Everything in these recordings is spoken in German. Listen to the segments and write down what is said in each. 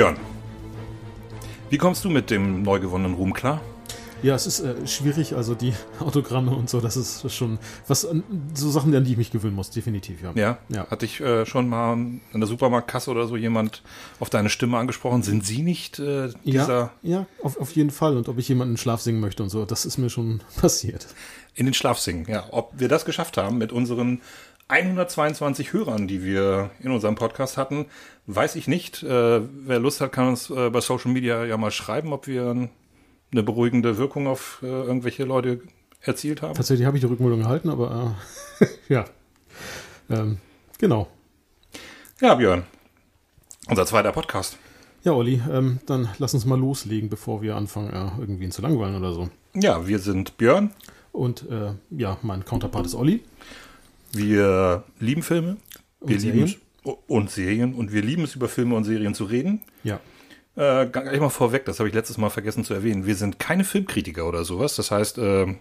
Björn, wie kommst du mit dem neu gewonnenen Ruhm klar? Ja, es ist äh, schwierig, also die Autogramme und so, das ist schon was, so Sachen, an die ich mich gewöhnen muss, definitiv, ja. Ja, ja. Hat dich äh, schon mal in der Supermarktkasse oder so jemand auf deine Stimme angesprochen? Sind sie nicht äh, dieser... Ja, ja auf, auf jeden Fall. Und ob ich jemanden Schlaf singen möchte und so, das ist mir schon passiert. In den Schlaf singen, ja. Ob wir das geschafft haben mit unseren 122 Hörern, die wir in unserem Podcast hatten, weiß ich nicht. Äh, wer Lust hat, kann uns äh, bei Social Media ja mal schreiben, ob wir eine beruhigende Wirkung auf äh, irgendwelche Leute erzielt haben. Tatsächlich habe ich die Rückmeldung erhalten, aber äh, ja. Ähm, genau. Ja, Björn. Unser zweiter Podcast. Ja, Olli, ähm, dann lass uns mal loslegen, bevor wir anfangen, äh, irgendwie ihn zu langweilen oder so. Ja, wir sind Björn. Und äh, ja, mein Counterpart ist Olli. Wir lieben Filme. Wir und lieben Serien. und Serien. Und wir lieben es, über Filme und Serien zu reden. Ja. Äh, gleich mal vorweg, das habe ich letztes Mal vergessen zu erwähnen. Wir sind keine Filmkritiker oder sowas. Das heißt, äh, äh,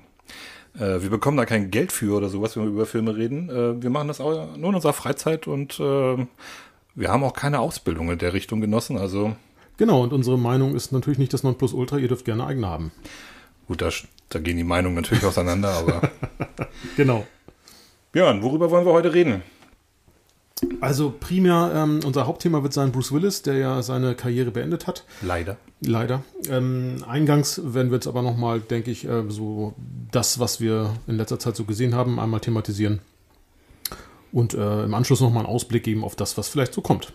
wir bekommen da kein Geld für oder sowas, wenn wir über Filme reden. Äh, wir machen das auch nur in unserer Freizeit und äh, wir haben auch keine Ausbildung in der Richtung genossen. Also genau, und unsere Meinung ist natürlich nicht das Nonplusultra. Ihr dürft gerne eigene haben. Gut, da, da gehen die Meinungen natürlich auseinander, aber genau. Björn, worüber wollen wir heute reden? Also primär, ähm, unser Hauptthema wird sein Bruce Willis, der ja seine Karriere beendet hat. Leider. Leider. Ähm, eingangs werden wir jetzt aber nochmal, denke ich, äh, so das, was wir in letzter Zeit so gesehen haben, einmal thematisieren. Und äh, im Anschluss nochmal einen Ausblick geben auf das, was vielleicht so kommt.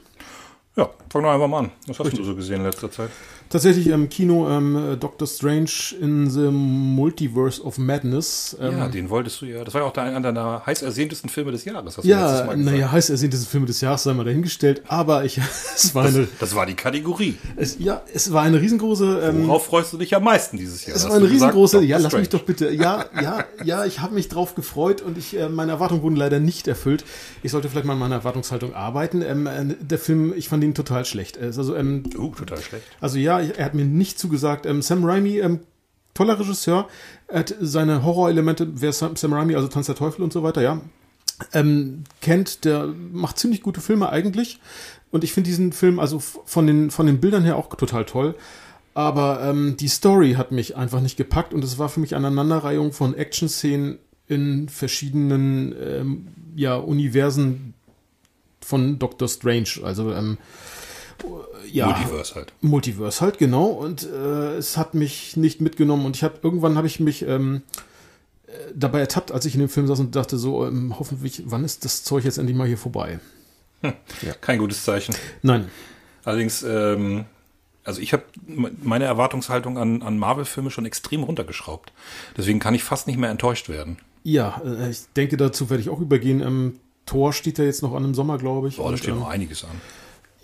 Ja, fangen wir einfach mal an. Was hast Richtig. du so gesehen in letzter Zeit? Tatsächlich im Kino ähm, Doctor Strange in the Multiverse of Madness. Ähm, ja, den wolltest du ja. Das war ja auch einer deiner heiß ersehntesten Filme des Jahres. ja, naja, heiß ersehntesten Filme des Jahres sei mal dahingestellt. Aber ich, es war das, eine. Das war die Kategorie. Es, ja, es war eine riesengroße. Ähm, Worauf freust du dich am meisten dieses Jahr? Es war eine riesengroße. Gesagt, ja, lass mich doch bitte. Ja, ja, ja, ich habe mich drauf gefreut und ich, äh, meine Erwartungen wurden leider nicht erfüllt. Ich sollte vielleicht mal an meiner Erwartungshaltung arbeiten. Ähm, äh, der Film, ich fand ihn total schlecht. Also, ähm, uh, total schlecht. Also ja, er hat mir nicht zugesagt. Ähm, Sam Raimi, ähm, toller Regisseur, hat seine Horrorelemente, wer Sam, Sam Raimi, also Tanz der Teufel und so weiter, ja, ähm, kennt, der macht ziemlich gute Filme eigentlich. Und ich finde diesen Film also von den, von den Bildern her auch total toll. Aber ähm, die Story hat mich einfach nicht gepackt und es war für mich eine Aneinanderreihung von Action-Szenen in verschiedenen ähm, ja, Universen von Doctor Strange. Also ähm, ja, Multiverse halt. Multiverse halt, genau. Und äh, es hat mich nicht mitgenommen. Und ich habe irgendwann habe ich mich ähm, äh, dabei ertappt, als ich in dem Film saß und dachte so, ähm, hoffentlich, wann ist das Zeug jetzt endlich mal hier vorbei? Hm, ja. Kein gutes Zeichen. Nein. Allerdings, ähm, also ich habe meine Erwartungshaltung an, an Marvel-Filme schon extrem runtergeschraubt. Deswegen kann ich fast nicht mehr enttäuscht werden. Ja, äh, ich denke, dazu werde ich auch übergehen. Ähm, Tor steht ja jetzt noch an im Sommer, glaube ich. Oh, da steht ähm, noch einiges an.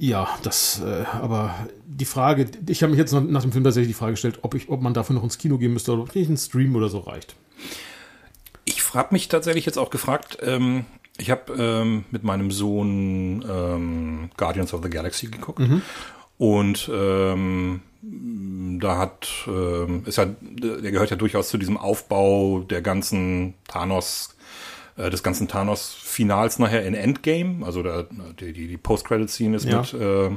Ja, das, äh, aber die Frage, ich habe mich jetzt nach dem Film tatsächlich die Frage gestellt, ob, ich, ob man dafür noch ins Kino gehen müsste oder ob nicht ein Stream oder so reicht. Ich habe mich tatsächlich jetzt auch gefragt, ähm, ich habe ähm, mit meinem Sohn ähm, Guardians of the Galaxy geguckt mhm. und ähm, da hat, ähm, ist ja, der gehört ja durchaus zu diesem Aufbau der ganzen Thanos- äh, des ganzen Thanos-Finals nachher in Endgame. Also da, die, die, die Post-Credit-Scene ist ja. mit, äh,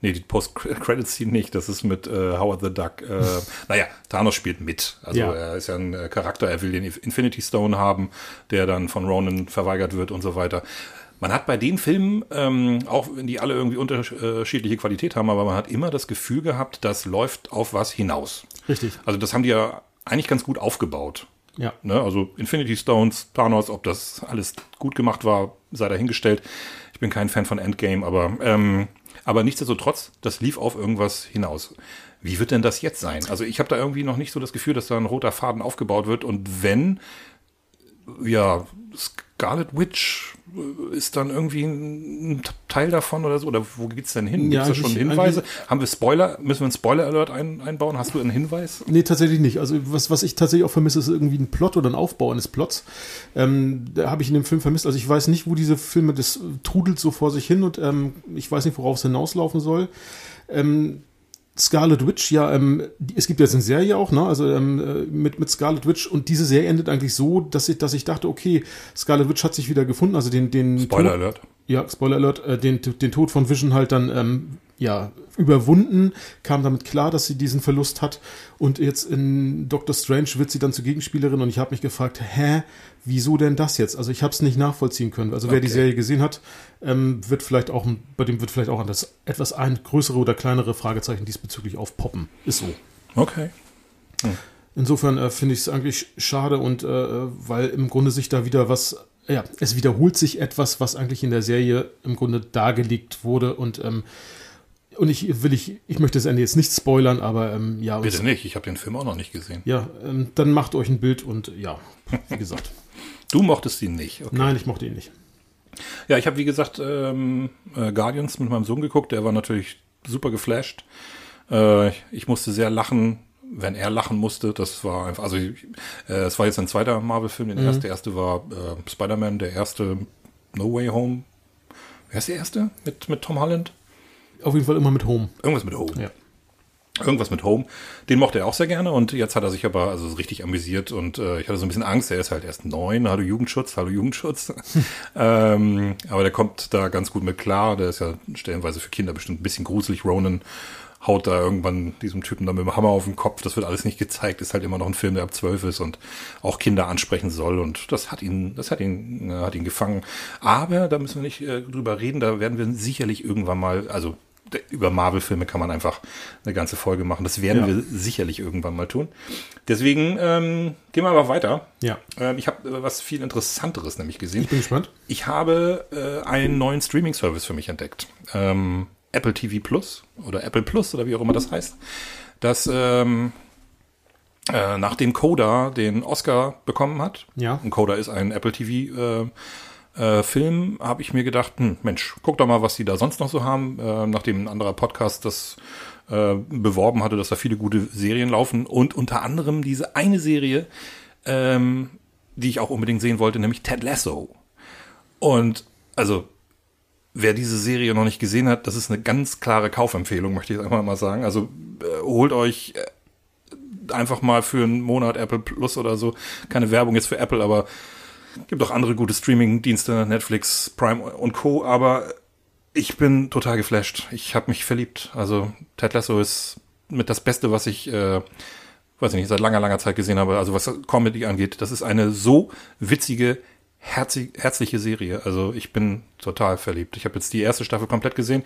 nee, die Post-Credit-Scene nicht, das ist mit äh, Howard the Duck. Äh, naja, Thanos spielt mit. Also ja. er ist ja ein äh, Charakter, er will den Infinity Stone haben, der dann von Ronan verweigert wird und so weiter. Man hat bei den Filmen, ähm, auch wenn die alle irgendwie unterschiedliche Qualität haben, aber man hat immer das Gefühl gehabt, das läuft auf was hinaus. Richtig. Also das haben die ja eigentlich ganz gut aufgebaut. Ja. Ne, also Infinity Stones, Thanos, ob das alles gut gemacht war, sei dahingestellt. Ich bin kein Fan von Endgame, aber, ähm, aber nichtsdestotrotz, das lief auf irgendwas hinaus. Wie wird denn das jetzt sein? Also ich habe da irgendwie noch nicht so das Gefühl, dass da ein roter Faden aufgebaut wird. Und wenn, ja, Scarlet Witch äh, ist dann irgendwie ein Teil davon oder so? Oder wo geht's denn hin? Gibt es da schon Hinweise? Haben wir Spoiler? Müssen wir einen Spoiler-Alert ein, einbauen? Hast du einen Hinweis? Nee, tatsächlich nicht. Also was, was ich tatsächlich auch vermisse, ist irgendwie ein Plot oder ein Aufbau eines Plots. Ähm, da habe ich in dem Film vermisst. Also ich weiß nicht, wo diese Filme, das trudelt so vor sich hin und ähm, ich weiß nicht, worauf es hinauslaufen soll. Ähm, Scarlet Witch, ja, ähm, es gibt jetzt eine Serie auch, ne? Also ähm, äh, mit, mit Scarlet Witch und diese Serie endet eigentlich so, dass ich, dass ich dachte, okay, Scarlet Witch hat sich wieder gefunden, also den, den Spoiler Alert. Ja, Spoiler Alert, äh, den, den Tod von Vision halt dann ähm, ja, überwunden, kam damit klar, dass sie diesen Verlust hat. Und jetzt in Doctor Strange wird sie dann zur Gegenspielerin und ich habe mich gefragt, hä, wieso denn das jetzt? Also ich habe es nicht nachvollziehen können. Also wer Okay. die Serie gesehen hat, ähm, wird vielleicht auch, bei dem wird vielleicht auch an das etwas ein größere oder kleinere Fragezeichen diesbezüglich aufpoppen. Ist so. Okay. Insofern äh, finde ich es eigentlich schade und äh, weil im Grunde sich da wieder was, ja, es wiederholt sich etwas, was eigentlich in der Serie im Grunde dargelegt wurde und ähm, und ich will ich, ich möchte das Ende jetzt nicht spoilern, aber ähm, ja, Bitte nicht, ich habe den Film auch noch nicht gesehen. ja, ähm, dann macht euch ein Bild und ja, wie gesagt. Du mochtest ihn nicht. Okay. Nein, ich mochte ihn nicht. Ja, ich habe wie gesagt ähm, äh, Guardians mit meinem Sohn geguckt, der war natürlich super geflasht. Äh, ich musste sehr lachen, wenn er lachen musste. Das war einfach, also äh, es war jetzt ein zweiter Marvel-Film. Der erste, der erste war äh, Spider-Man, der erste No Way Home. Wer ist der erste mit, mit Tom Holland? Auf jeden Fall immer mit Home. Irgendwas mit Home. Ja. Irgendwas mit Home. Den mochte er auch sehr gerne und jetzt hat er sich aber also so richtig amüsiert und äh, ich hatte so ein bisschen Angst. Er ist halt erst neun. Hallo Jugendschutz, hallo Jugendschutz. ähm, aber der kommt da ganz gut mit klar. Der ist ja stellenweise für Kinder bestimmt ein bisschen gruselig. Ronan haut da irgendwann diesem Typen dann mit dem Hammer auf den Kopf. Das wird alles nicht gezeigt. Ist halt immer noch ein Film, der ab zwölf ist und auch Kinder ansprechen soll. Und das hat ihn, das hat ihn, äh, hat ihn gefangen. Aber da müssen wir nicht äh, drüber reden. Da werden wir sicherlich irgendwann mal, also über Marvel-Filme kann man einfach eine ganze Folge machen. Das werden Ja. wir sicherlich irgendwann mal tun. Deswegen ähm, gehen wir aber weiter. Ja. Ähm, ich habe äh, was viel Interessanteres nämlich gesehen. Ich bin gespannt. Ich habe äh, einen neuen Streaming-Service für mich entdeckt. Ähm, Apple TV Plus oder Apple Plus oder wie auch immer das heißt. Das ähm, äh, nachdem Coda den Oscar bekommen hat, Ja. und Coda ist ein Apple TV äh, äh, Film, habe ich mir gedacht, hm, Mensch, guck doch mal, was die da sonst noch so haben, äh, nachdem ein anderer Podcast das äh, beworben hatte, dass da viele gute Serien laufen und unter anderem diese eine Serie, ähm, die ich auch unbedingt sehen wollte, nämlich Ted Lasso. Und also wer diese Serie noch nicht gesehen hat, das ist eine ganz klare Kaufempfehlung, möchte ich einfach mal sagen. Also äh, holt euch äh, einfach mal für einen Monat Apple Plus oder so. Keine Werbung jetzt für Apple, aber gibt auch andere gute Streaming-Dienste, Netflix, Prime und Co. Aber ich bin total geflasht. Ich habe mich verliebt. Also Ted Lasso ist mit das Beste, was ich, äh, weiß ich nicht, seit langer, langer Zeit gesehen habe. Also was Comedy angeht, das ist eine so witzige, herzig, herzliche Serie. Also ich bin total verliebt. Ich habe jetzt die erste Staffel komplett gesehen.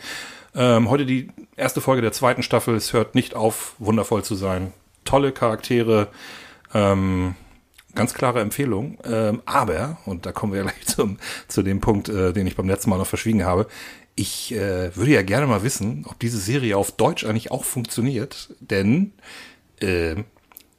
Ähm, heute die erste Folge der zweiten Staffel. Es hört nicht auf, wundervoll zu sein. Tolle Charaktere. Ähm, ganz klare Empfehlung. Ähm, aber, und da kommen wir gleich zum, zu dem Punkt, äh, den ich beim letzten Mal noch verschwiegen habe, ich äh, würde ja gerne mal wissen, ob diese Serie auf Deutsch eigentlich auch funktioniert. Denn äh,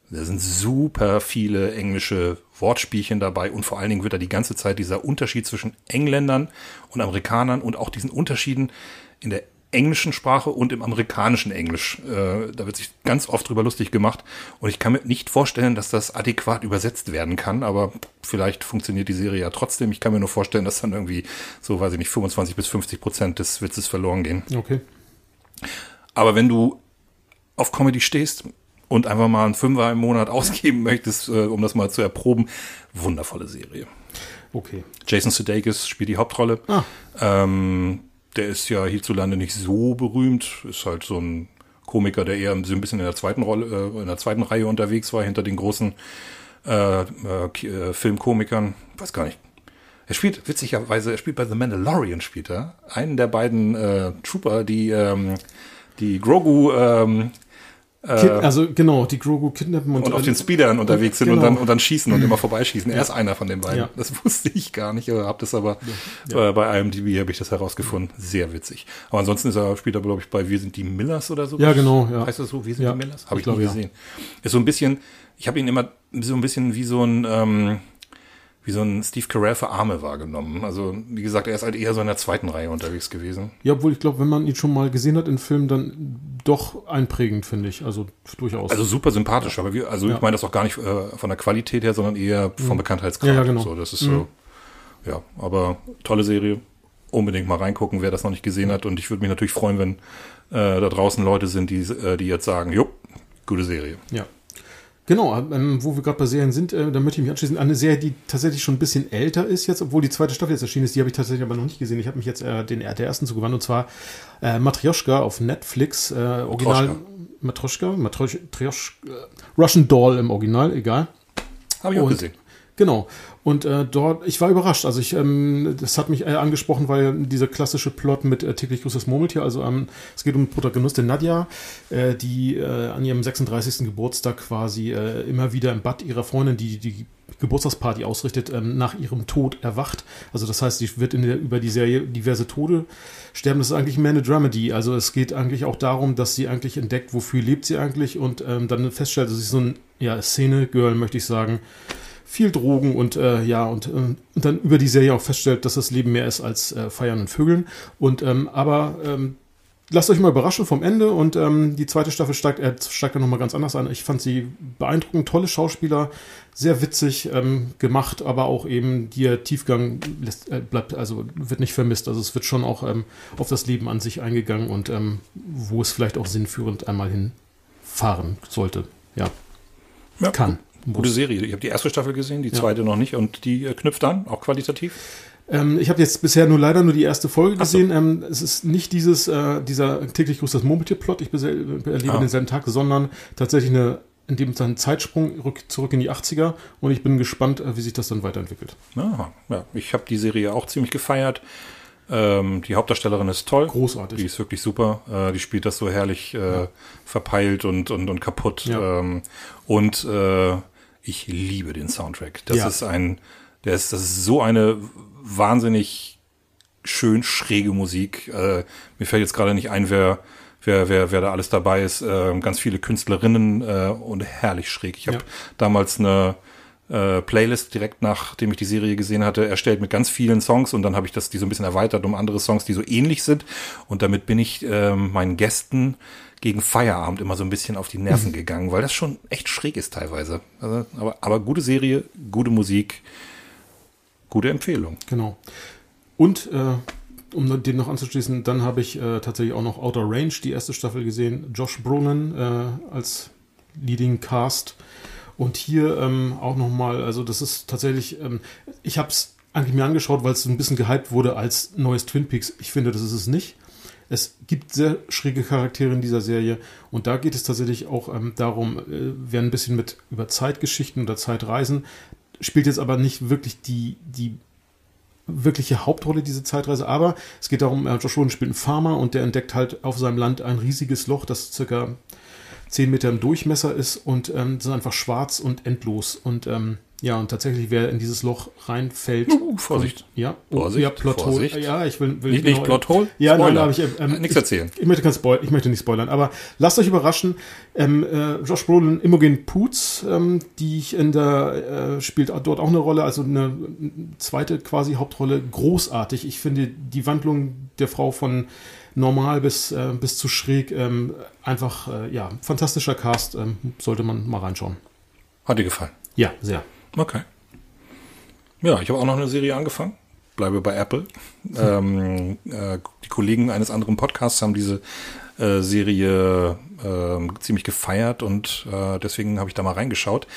da sind super viele englische Wortspielchen dabei und vor allen Dingen wird da die ganze Zeit dieser Unterschied zwischen Engländern und Amerikanern und auch diesen Unterschieden in der englischen Sprache und im amerikanischen Englisch. Äh, da wird sich ganz oft drüber lustig gemacht und ich kann mir nicht vorstellen, dass das adäquat übersetzt werden kann, aber vielleicht funktioniert die Serie ja trotzdem. Ich kann mir nur vorstellen, dass dann irgendwie so, weiß ich nicht, 25 bis 50 Prozent des Witzes verloren gehen. Okay. Aber wenn du auf Comedy stehst und einfach mal einen Fünfer im Monat ausgeben möchtest, äh, um das mal zu erproben, wundervolle Serie. Okay. Jason Sudeikis spielt die Hauptrolle. Ah. Ähm, der ist ja hierzulande nicht so berühmt, ist halt so ein Komiker, der eher so ein bisschen in der zweiten Rolle, äh, in der zweiten Reihe unterwegs war, hinter den großen äh, äh, äh, Filmkomikern. Weiß gar nicht. Er spielt, witzigerweise, er spielt bei The Mandalorian, spielt er. Einen der beiden äh, Trooper, die, ähm, die Grogu ähm, Kid, also genau, die Grogu kidnappen und, und auf den Speedern unterwegs sind genau. und dann und dann schießen und immer vorbeischießen. Er ist einer von den beiden. Ja. Das wusste ich gar nicht, habe das aber äh, bei IMDb habe ich das herausgefunden. Sehr witzig. Aber ansonsten ist er spielt er glaube ich bei Wir sind die Millers oder so. Ja, genau, ja. Heißt das so? Wir sind Ja, die Millers? Habe ich ich, nie glaube, ja. gesehen. Ist so ein bisschen. Ich habe ihn immer so ein bisschen wie so ein ähm, wie so ein Steve Carell für Arme wahrgenommen. Also wie gesagt, er ist halt eher so in der zweiten Reihe unterwegs gewesen. Ja, obwohl ich glaube, wenn man ihn schon mal gesehen hat in Filmen, dann doch einprägend, finde ich. Also durchaus. Also super sympathisch, aber wir, also Ja. ich meine das auch gar nicht äh, von der Qualität her, sondern eher vom Bekanntheitsgrad. Ja, ja, genau. So, das ist so, ja, aber tolle Serie. Unbedingt mal reingucken, wer das noch nicht gesehen hat. Und ich würde mich natürlich freuen, wenn äh, da draußen Leute sind, die, äh, die jetzt sagen, jo, gute Serie. ja. Genau, ähm, wo wir gerade bei Serien sind, äh, da möchte ich mich anschließen. Eine Serie, die tatsächlich schon ein bisschen älter ist jetzt, obwohl die zweite Staffel jetzt erschienen ist, die habe ich tatsächlich aber noch nicht gesehen. Ich habe mich jetzt äh, den, der ersten zugewandt und zwar äh, Matryoshka auf Netflix, äh, Original. Matroschka, Matroschka, Russian Doll im Original, egal. Habe ich auch gesehen. Genau. Und äh, dort, ich war überrascht. Also ich, ähm, das hat mich äh, angesprochen, weil dieser klassische Plot mit äh, täglich grüßt das Murmeltier, also ähm, es geht um Protagonistin Nadja, äh, die äh, an ihrem 36. Geburtstag quasi äh, immer wieder im Bad ihrer Freundin, die die Geburtstagsparty ausrichtet, ähm, nach ihrem Tod erwacht. Also das heißt, sie wird in der, über die Serie diverse Tode sterben. Das ist eigentlich mehr eine Dramedy. Also es geht eigentlich auch darum, dass sie eigentlich entdeckt, wofür lebt sie eigentlich und ähm, dann feststellt, dass sie so ein ja, Szene-Girl, möchte ich sagen, viel Drogen und äh, ja, und, äh, und dann über die Serie auch feststellt, dass das Leben mehr ist als äh, Feiern und Vögeln. Und ähm, aber ähm, lasst euch mal überraschen vom Ende und ähm, die zweite Staffel steigt, äh, steigt dann nochmal ganz anders an. Ich fand sie beeindruckend, tolle Schauspieler, sehr witzig ähm, gemacht, aber auch eben der Tiefgang lässt, äh, bleibt, also wird nicht vermisst. Also es wird schon auch ähm, auf das Leben an sich eingegangen und ähm, wo es vielleicht auch sinnführend einmal hinfahren sollte. Ja. ja. Kann. Gute Serie. Ich habe die erste Staffel gesehen, die zweite ja. noch nicht und die äh, knüpft an, auch qualitativ. Ähm, ich habe jetzt bisher nur leider nur die erste Folge gesehen. So. Ähm, es ist nicht dieses, äh, dieser täglich grüßt das Murmeltier-Plot, ich erlebe ah. denselben Tag, sondern tatsächlich eine, in dem dann Zeitsprung rück, zurück in die 80er und ich bin gespannt, äh, wie sich das dann weiterentwickelt. Aha, ja, ich habe die Serie auch ziemlich gefeiert. Ähm, die Hauptdarstellerin ist toll. Großartig. Die ist wirklich super. Äh, die spielt das so herrlich äh, ja. verpeilt und, und, und kaputt. Ja. Ähm, und äh, ich liebe den Soundtrack. Das ja. ist ein, der ist, das ist so eine wahnsinnig schön schräge Musik. Äh, mir fällt jetzt gerade nicht ein, wer, wer, wer, wer da alles dabei ist. Äh, ganz viele Künstlerinnen äh, und herrlich schräg. Ich habe ja. damals eine äh, Playlist direkt nachdem ich die Serie gesehen hatte, erstellt mit ganz vielen Songs und dann habe ich das die so ein bisschen erweitert um andere Songs, die so ähnlich sind. Und damit bin ich äh, meinen Gästen gegen Feierabend immer so ein bisschen auf die Nerven mhm. gegangen, weil das schon echt schräg ist teilweise. Also, aber, aber gute Serie, gute Musik, gute Empfehlung. Genau. Und äh, um den noch anzuschließen, dann habe ich äh, tatsächlich auch noch Outer Range, die erste Staffel gesehen. Josh Brolin äh, als Leading Cast. Und hier ähm, auch nochmal, also das ist tatsächlich, ähm, ich habe es eigentlich mir angeschaut, weil es ein bisschen gehypt wurde als neues Twin Peaks. Ich finde, das ist es nicht. Es gibt sehr schräge Charaktere in dieser Serie und da geht es tatsächlich auch ähm, darum, äh, wir ein bisschen mit über Zeitgeschichten oder Zeitreisen, spielt jetzt aber nicht wirklich die, die wirkliche Hauptrolle, diese Zeitreise, aber es geht darum, äh, Josh Roden spielt einen Farmer und der entdeckt halt auf seinem Land ein riesiges Loch, das circa 10 Meter im Durchmesser ist und ähm, das ist einfach schwarz und endlos und ähm, ja, und tatsächlich, wer in dieses Loch reinfällt. Uh, Vorsicht. Ja, oh, Vorsicht, ja, Plothole. Vorsicht. Ja, ich will, will nicht, genau, nicht Plothole. Ja, Spoiler. nein, habe ich. Ähm, Nichts erzählen. Ich, ich, möchte kein Spoil, ich möchte nicht spoilern, aber lasst euch überraschen. Ähm, äh, Josh Brolin, Imogen Poots, ähm, die ich in der äh, spielt dort auch eine Rolle, also eine zweite quasi Hauptrolle, großartig. Ich finde die Wandlung der Frau von normal bis, äh, bis zu schräg ähm, einfach, äh, ja, fantastischer Cast, ähm, sollte man mal reinschauen. Hat dir gefallen? Ja, sehr. Okay. Ja, ich habe auch noch eine Serie angefangen. Bleibe bei Apple. Hm. Ähm, äh, die Kollegen eines anderen Podcasts haben diese äh, Serie äh, ziemlich gefeiert und äh, deswegen habe ich da mal reingeschaut.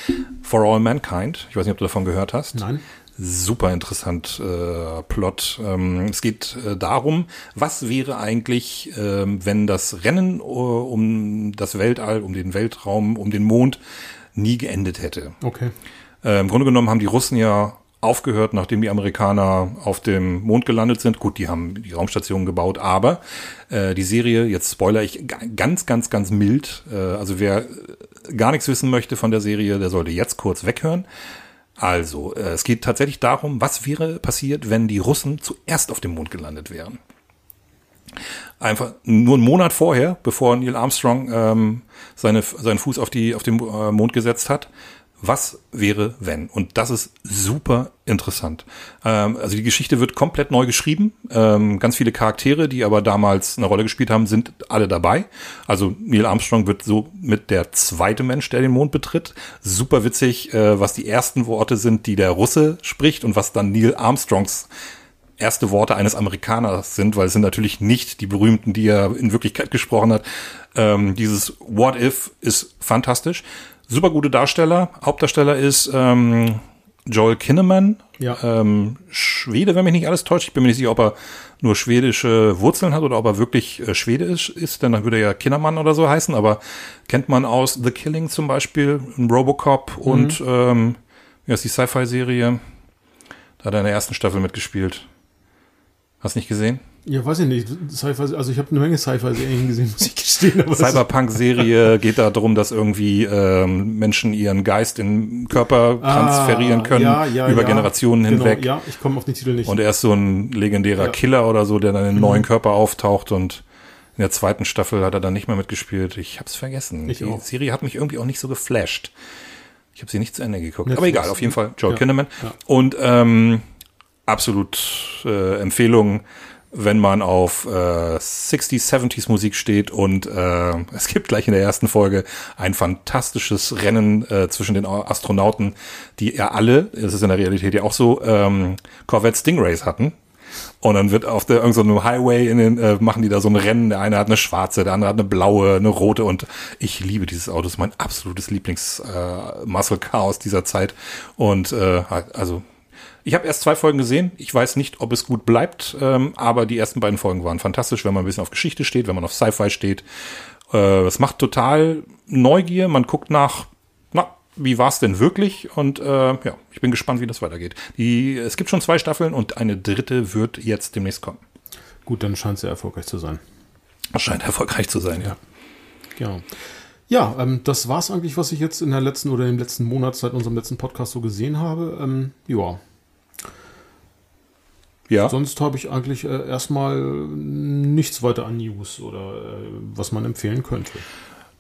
For All Mankind. Ich weiß nicht, ob du davon gehört hast. Nein. Super interessant äh, Plot. Ähm, es geht äh, darum, was wäre eigentlich, äh, wenn das Rennen uh, um das Weltall, um den Weltraum, um den Mond nie geendet hätte. Okay. Äh, Im Grunde genommen haben die Russen ja aufgehört, nachdem die Amerikaner auf dem Mond gelandet sind. Gut, die haben die Raumstation gebaut, aber äh, die Serie, jetzt spoiler ich ganz, ganz, ganz mild. Äh, also wer gar nichts wissen möchte von der Serie, der sollte jetzt kurz weghören. Also, äh, es geht tatsächlich darum, was wäre passiert, wenn die Russen zuerst auf dem Mond gelandet wären. Einfach nur einen Monat vorher, bevor Neil Armstrong ähm, seine, seinen Fuß auf, die, auf den äh, Mond gesetzt hat, was wäre, wenn? Und das ist super interessant. Ähm, also die Geschichte wird komplett neu geschrieben. Ähm, ganz viele Charaktere, die aber damals eine Rolle gespielt haben, sind alle dabei. Also Neil Armstrong wird so mit der zweite Mensch, der den Mond betritt. Super witzig, äh, was die ersten Worte sind, die der Russe spricht und was dann Neil Armstrongs erste Worte eines Amerikaners sind, weil es sind natürlich nicht die berühmten, die er in Wirklichkeit gesprochen hat. Ähm, dieses What If ist fantastisch super gute Darsteller. Hauptdarsteller ist ähm, Joel Kinnaman, Ja. ähm, Schwede, wenn mich nicht alles täuscht. Ich bin mir nicht sicher, ob er nur schwedische Wurzeln hat oder ob er wirklich äh, Schwede ist, ist, denn dann würde er ja Kinnaman oder so heißen, aber kennt man aus The Killing zum Beispiel, Robocop und ähm, wie heißt die Sci-Fi-Serie? Da hat er in der ersten Staffel mitgespielt. Hast nicht gesehen? Ja, weiß ich nicht. Sci-Fi, also ich habe eine Menge Sci-Fi-Serien gesehen, muss ich gestehen. Cyberpunk-Serie geht da darum, dass irgendwie ähm, Menschen ihren Geist in Körper transferieren Ah, können ja, ja, über ja. Generationen Genau, hinweg. Ja, ich komme auf den Titel nicht. Und er ist so ein legendärer. Mhm. Killer oder so, der dann in einen neuen Körper auftaucht und in der zweiten Staffel hat er dann nicht mehr mitgespielt. Ich hab's vergessen. Ich Die auch. Serie hat mich irgendwie auch nicht so geflasht. Ich habe sie nicht zu Ende geguckt. Netflix. Aber egal, auf jeden Fall Joel Ja. Kinnaman. Und ähm, absolut äh, Empfehlung, wenn man auf äh, 60s, 70s Musik steht und äh, es gibt gleich in der ersten Folge ein fantastisches Rennen äh, zwischen den Astronauten, die ja alle, das ist in der Realität ja auch so, ähm, Corvette Stingrays hatten. Und dann wird auf der irgendeinem so Highway in den, äh, machen die da so ein Rennen. Der eine hat eine schwarze, der andere hat eine blaue, eine rote und ich liebe dieses Auto. Das ist mein absolutes Lieblings äh, Muscle Car aus dieser Zeit. Und äh, also ich habe erst zwei Folgen gesehen. Ich weiß nicht, ob es gut bleibt, ähm, aber die ersten beiden Folgen waren fantastisch, wenn man ein bisschen auf Geschichte steht, wenn man auf Sci-Fi steht. Äh, es macht total Neugier. Man guckt nach, na, wie war es denn wirklich? Und äh, ja, ich bin gespannt, wie das weitergeht. Die, es gibt schon zwei Staffeln und eine dritte wird jetzt demnächst kommen. Gut, dann scheint es sehr erfolgreich zu sein. Scheint erfolgreich zu sein, ja. Genau. Ja, ähm, das war's eigentlich, was ich jetzt in der letzten oder im letzten Monat seit unserem letzten Podcast so gesehen habe. Ähm, ja, Ja, sonst habe ich eigentlich äh, erstmal nichts weiter an News oder äh, was man empfehlen könnte.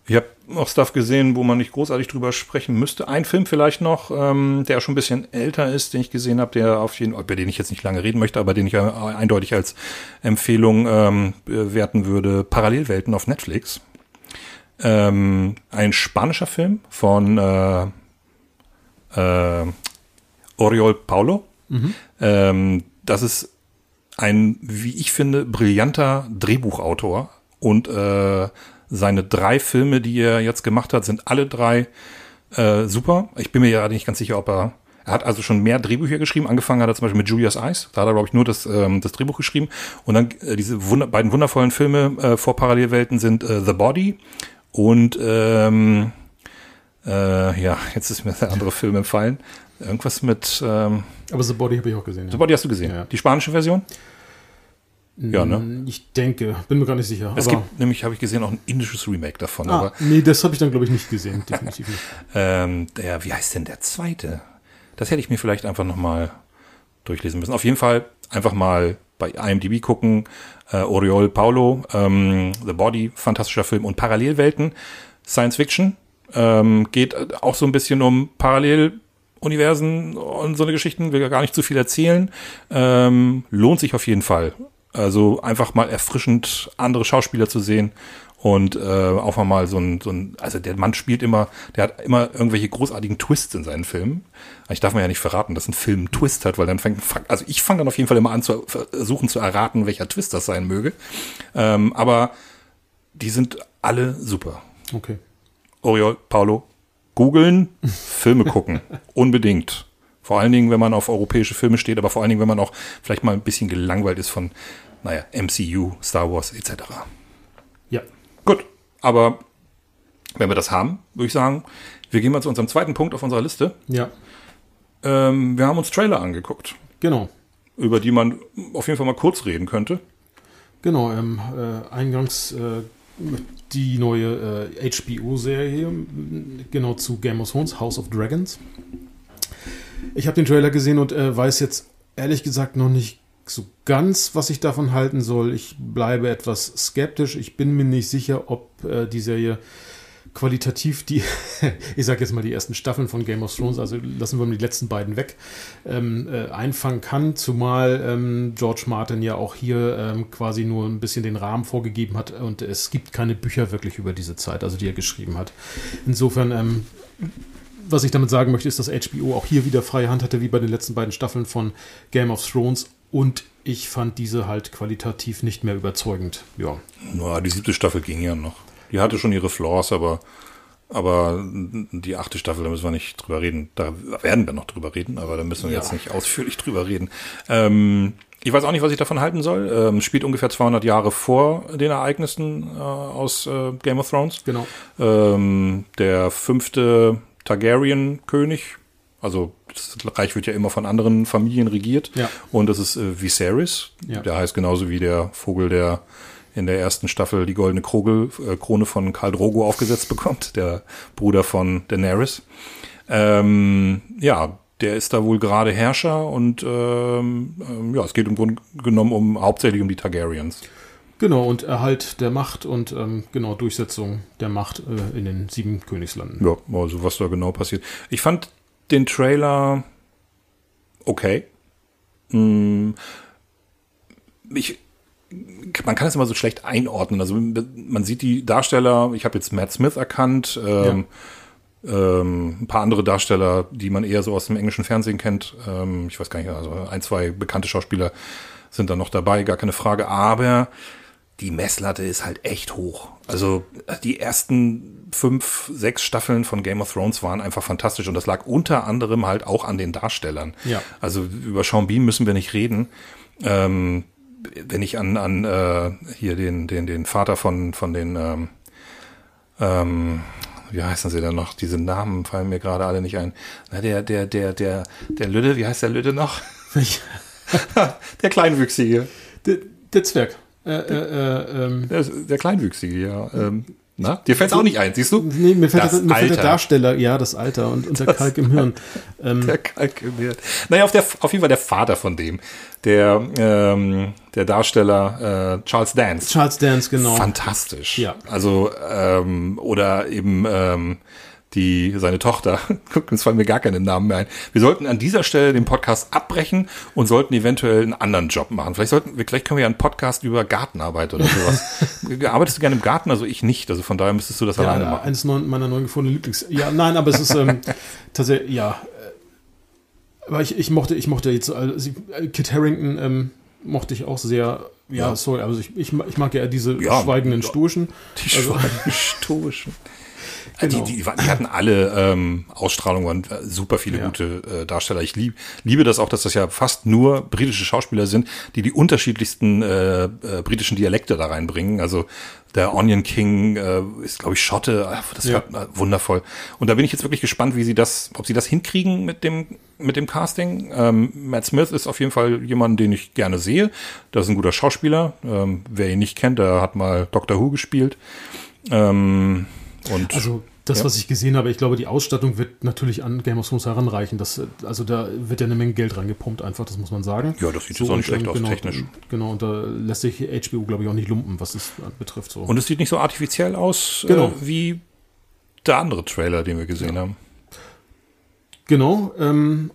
ich habe noch Stuff gesehen, wo man nicht großartig drüber sprechen müsste. Ein Film vielleicht noch, ähm, der schon ein bisschen älter ist, den ich gesehen habe, der auf jeden über den ich jetzt nicht lange reden möchte, aber den ich äh, eindeutig als Empfehlung ähm, bewerten würde. Parallelwelten auf Netflix. Ähm, ein spanischer Film von äh, äh, Oriol Paulo. Ähm, das ist ein, wie ich finde, brillanter Drehbuchautor und äh, seine drei Filme, die er jetzt gemacht hat, sind alle drei äh, super. Ich bin mir ja nicht ganz sicher, ob er er hat also schon mehr Drehbücher geschrieben. Angefangen hat er zum Beispiel mit Julius Eyes. Da hat er, glaube ich, nur das, ähm, das Drehbuch geschrieben. Und dann äh, diese wunder beiden wundervollen Filme äh, vor Parallelwelten sind äh, The Body und ähm, äh, ja, jetzt ist mir der andere Film entfallen. Irgendwas mit ähm, Aber The Body habe ich auch gesehen. The Body hast du gesehen. Ja. Die spanische Version? Ja, ne? Ich denke, bin mir gar nicht sicher. Es gibt nämlich, habe ich gesehen, auch ein indisches Remake davon. ah, Aber nee, das habe ich dann, glaube ich, nicht gesehen. Definitiv nicht. ähm, der, wie heißt denn der zweite? Das hätte ich mir vielleicht einfach nochmal durchlesen müssen. Auf jeden Fall einfach mal bei IMDb gucken. Äh, Oriol Paulo, ähm, The Body, fantastischer Film und Parallelwelten, Science Fiction. Ähm, geht äh, auch so ein bisschen um Paralleluniversen und so eine Geschichten. Will ja gar nicht zu viel erzählen. Ähm, lohnt sich auf jeden Fall. Also einfach mal erfrischend andere Schauspieler zu sehen und äh, auch mal so ein, so ein, also der Mann spielt immer, der hat immer irgendwelche großartigen Twists in seinen Filmen. Ich darf mir ja nicht verraten, dass ein Film einen Twist hat, weil dann fängt, also ich fange dann auf jeden Fall immer an zu versuchen zu erraten, welcher Twist das sein möge. Ähm, aber die sind alle super. Okay. Oriol, Paulo, googeln, Filme gucken. Unbedingt. Vor allen Dingen, wenn man auf europäische Filme steht, aber vor allen Dingen, wenn man auch vielleicht mal ein bisschen gelangweilt ist von, naja, MCU, Star Wars etc. Ja. Gut, aber wenn wir das haben, würde ich sagen, wir gehen mal zu unserem zweiten Punkt auf unserer Liste. Ja. Ähm, wir haben uns Trailer angeguckt, Genau. über die man auf jeden Fall mal kurz reden könnte. Genau, ähm, äh, eingangs äh, die neue äh, HBO-Serie, genau zu Game of Thrones, House of Dragons. Ich habe den Trailer gesehen und äh, weiß jetzt ehrlich gesagt noch nicht so ganz, was ich davon halten soll. Ich bleibe etwas skeptisch. Ich bin mir nicht sicher, ob äh, die Serie qualitativ die, ich sage jetzt mal die ersten Staffeln von Game of Thrones, also lassen wir mal die letzten beiden weg, ähm, äh, einfangen kann, zumal ähm, George Martin ja auch hier ähm, quasi nur ein bisschen den Rahmen vorgegeben hat und es gibt keine Bücher wirklich über diese Zeit, also die er geschrieben hat. Insofern, ähm, was ich damit sagen möchte, ist, dass HBO auch hier wieder freie Hand hatte, wie bei den letzten beiden Staffeln von Game of Thrones und ich fand diese halt qualitativ nicht mehr überzeugend. Ja. Na, die siebte Staffel ging ja noch. Die hatte schon ihre Flaws, aber Aber die achte Staffel, da müssen wir nicht drüber reden. Da werden wir noch drüber reden, aber da müssen wir Ja. jetzt nicht ausführlich drüber reden. Ähm, ich weiß auch nicht, was ich davon halten soll. Ähm, spielt ungefähr 200 Jahre vor den Ereignissen äh, aus äh, Game of Thrones. Genau. Ähm, der fünfte Targaryen-König, also das Reich wird ja immer von anderen Familien regiert. Ja. Und das ist äh, Viserys. Ja. Der heißt genauso wie der Vogel, der in der ersten Staffel die goldene Krogel, äh, Krone von Khal Drogo aufgesetzt bekommt, der Bruder von Daenerys. Ähm, ja, der ist da wohl gerade Herrscher und ähm, ähm, ja, es geht im Grunde genommen um hauptsächlich um die Targaryens. Genau, und Erhalt der Macht und ähm, genau Durchsetzung der Macht äh, in den sieben Königslanden. Ja, also was da genau passiert. Ich fand den Trailer okay. Hm, Ich, man kann es immer so schlecht einordnen. Also man sieht die Darsteller, ich habe jetzt Matt Smith erkannt, ähm, ähm, ein paar andere Darsteller, die man eher so aus dem englischen Fernsehen kennt. Ähm, ich weiß gar nicht, also ein, zwei bekannte Schauspieler sind da noch dabei, gar keine Frage. Aber die Messlatte ist halt echt hoch. Also die ersten fünf, sechs Staffeln von Game of Thrones waren einfach fantastisch und das lag unter anderem halt auch an den Darstellern. Ja. Also über Sean Bean müssen wir nicht reden. Ähm, wenn ich an, an äh, hier den, den, den Vater von, von den, ähm, ähm, wie heißen sie denn noch? Diese Namen fallen mir gerade alle nicht ein. Na, der, der, der, der, der Lüde, wie heißt der Lüde noch? Der Kleinwüchsige. der, der Zwerg. Äh, äh, äh, ähm, Der, der Kleinwüchsige, ja. Ähm, na, dir fällt auch nicht ein, siehst du? nee, mir fällt, Das der, mir fällt der. Darsteller, ja, das Alter und, und der Kalk im Hirn. Ähm, Der kalkuliert. Naja, auf, der, auf jeden Fall der Vater von dem. Der, ähm, der Darsteller äh, Charles Dance. Charles Dance, genau. Fantastisch. Ja. Also, ähm, oder eben ähm, die, seine Tochter. Guck, jetzt fallen mir gar keine Namen mehr ein. Wir sollten an dieser Stelle den Podcast abbrechen und sollten eventuell einen anderen Job machen. Vielleicht sollten wir, vielleicht können wir ja einen Podcast über Gartenarbeit oder sowas. Arbeitest du gerne im Garten? Also ich nicht. Also von daher müsstest du das alleine ja, machen. eines neuen, meiner neu gefundenen Lieblings. Ja, nein, aber es ist ähm, tatsächlich, ja. Aber ich, ich mochte, ich mochte jetzt, also, Kit Harrington ähm, mochte ich auch sehr. Ja, Ja. sorry, also ich, ich, ich mag ja diese Ja, schweigenden ja. Sturchen. Die Also- stoischen. Genau. Die, die, die hatten alle ähm, Ausstrahlung, waren super viele Ja. gute äh, Darsteller. Ich lieb, liebe das auch, dass das ja fast nur britische Schauspieler sind, die die unterschiedlichsten äh, äh, britischen Dialekte da reinbringen. Also der Onion King äh, ist, glaube ich, Schotte. Ah, Das Ja. war äh, wundervoll. Und da bin ich jetzt wirklich gespannt, wie sie das, ob sie das hinkriegen mit dem mit dem Casting. Ähm, Matt Smith ist auf jeden Fall jemand, den ich gerne sehe. Das ist ein guter Schauspieler. Ähm, wer ihn nicht kennt, der hat mal Doctor Who gespielt. Ähm, und Also das, Ja. was ich gesehen habe, ich glaube, die Ausstattung wird natürlich an Game of Thrones heranreichen. Das, äh, also da wird ja eine Menge Geld reingepumpt, einfach, das muss man sagen. Ja, das sieht jetzt auch nicht schlecht ähm, aus, genau, technisch. Genau, und da lässt sich HBO, glaube ich, auch nicht lumpen, was das betrifft. So. Und es sieht nicht so artifiziell aus Genau. äh, wie der andere Trailer, den wir gesehen haben. genau, ähm,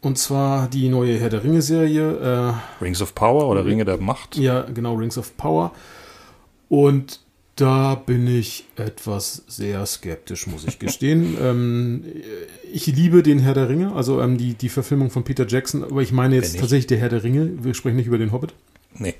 und zwar die neue Herr der Ringe-Serie. Rings of Power oder Ringe der Macht. Äh, ja, genau, Rings of Power. Und da bin ich etwas sehr skeptisch, muss ich gestehen. ähm, ich liebe den Herr der Ringe, also ähm, die, die Verfilmung von Peter Jackson, aber ich meine jetzt tatsächlich der Herr der Ringe. Wir sprechen nicht über den Hobbit. Nee.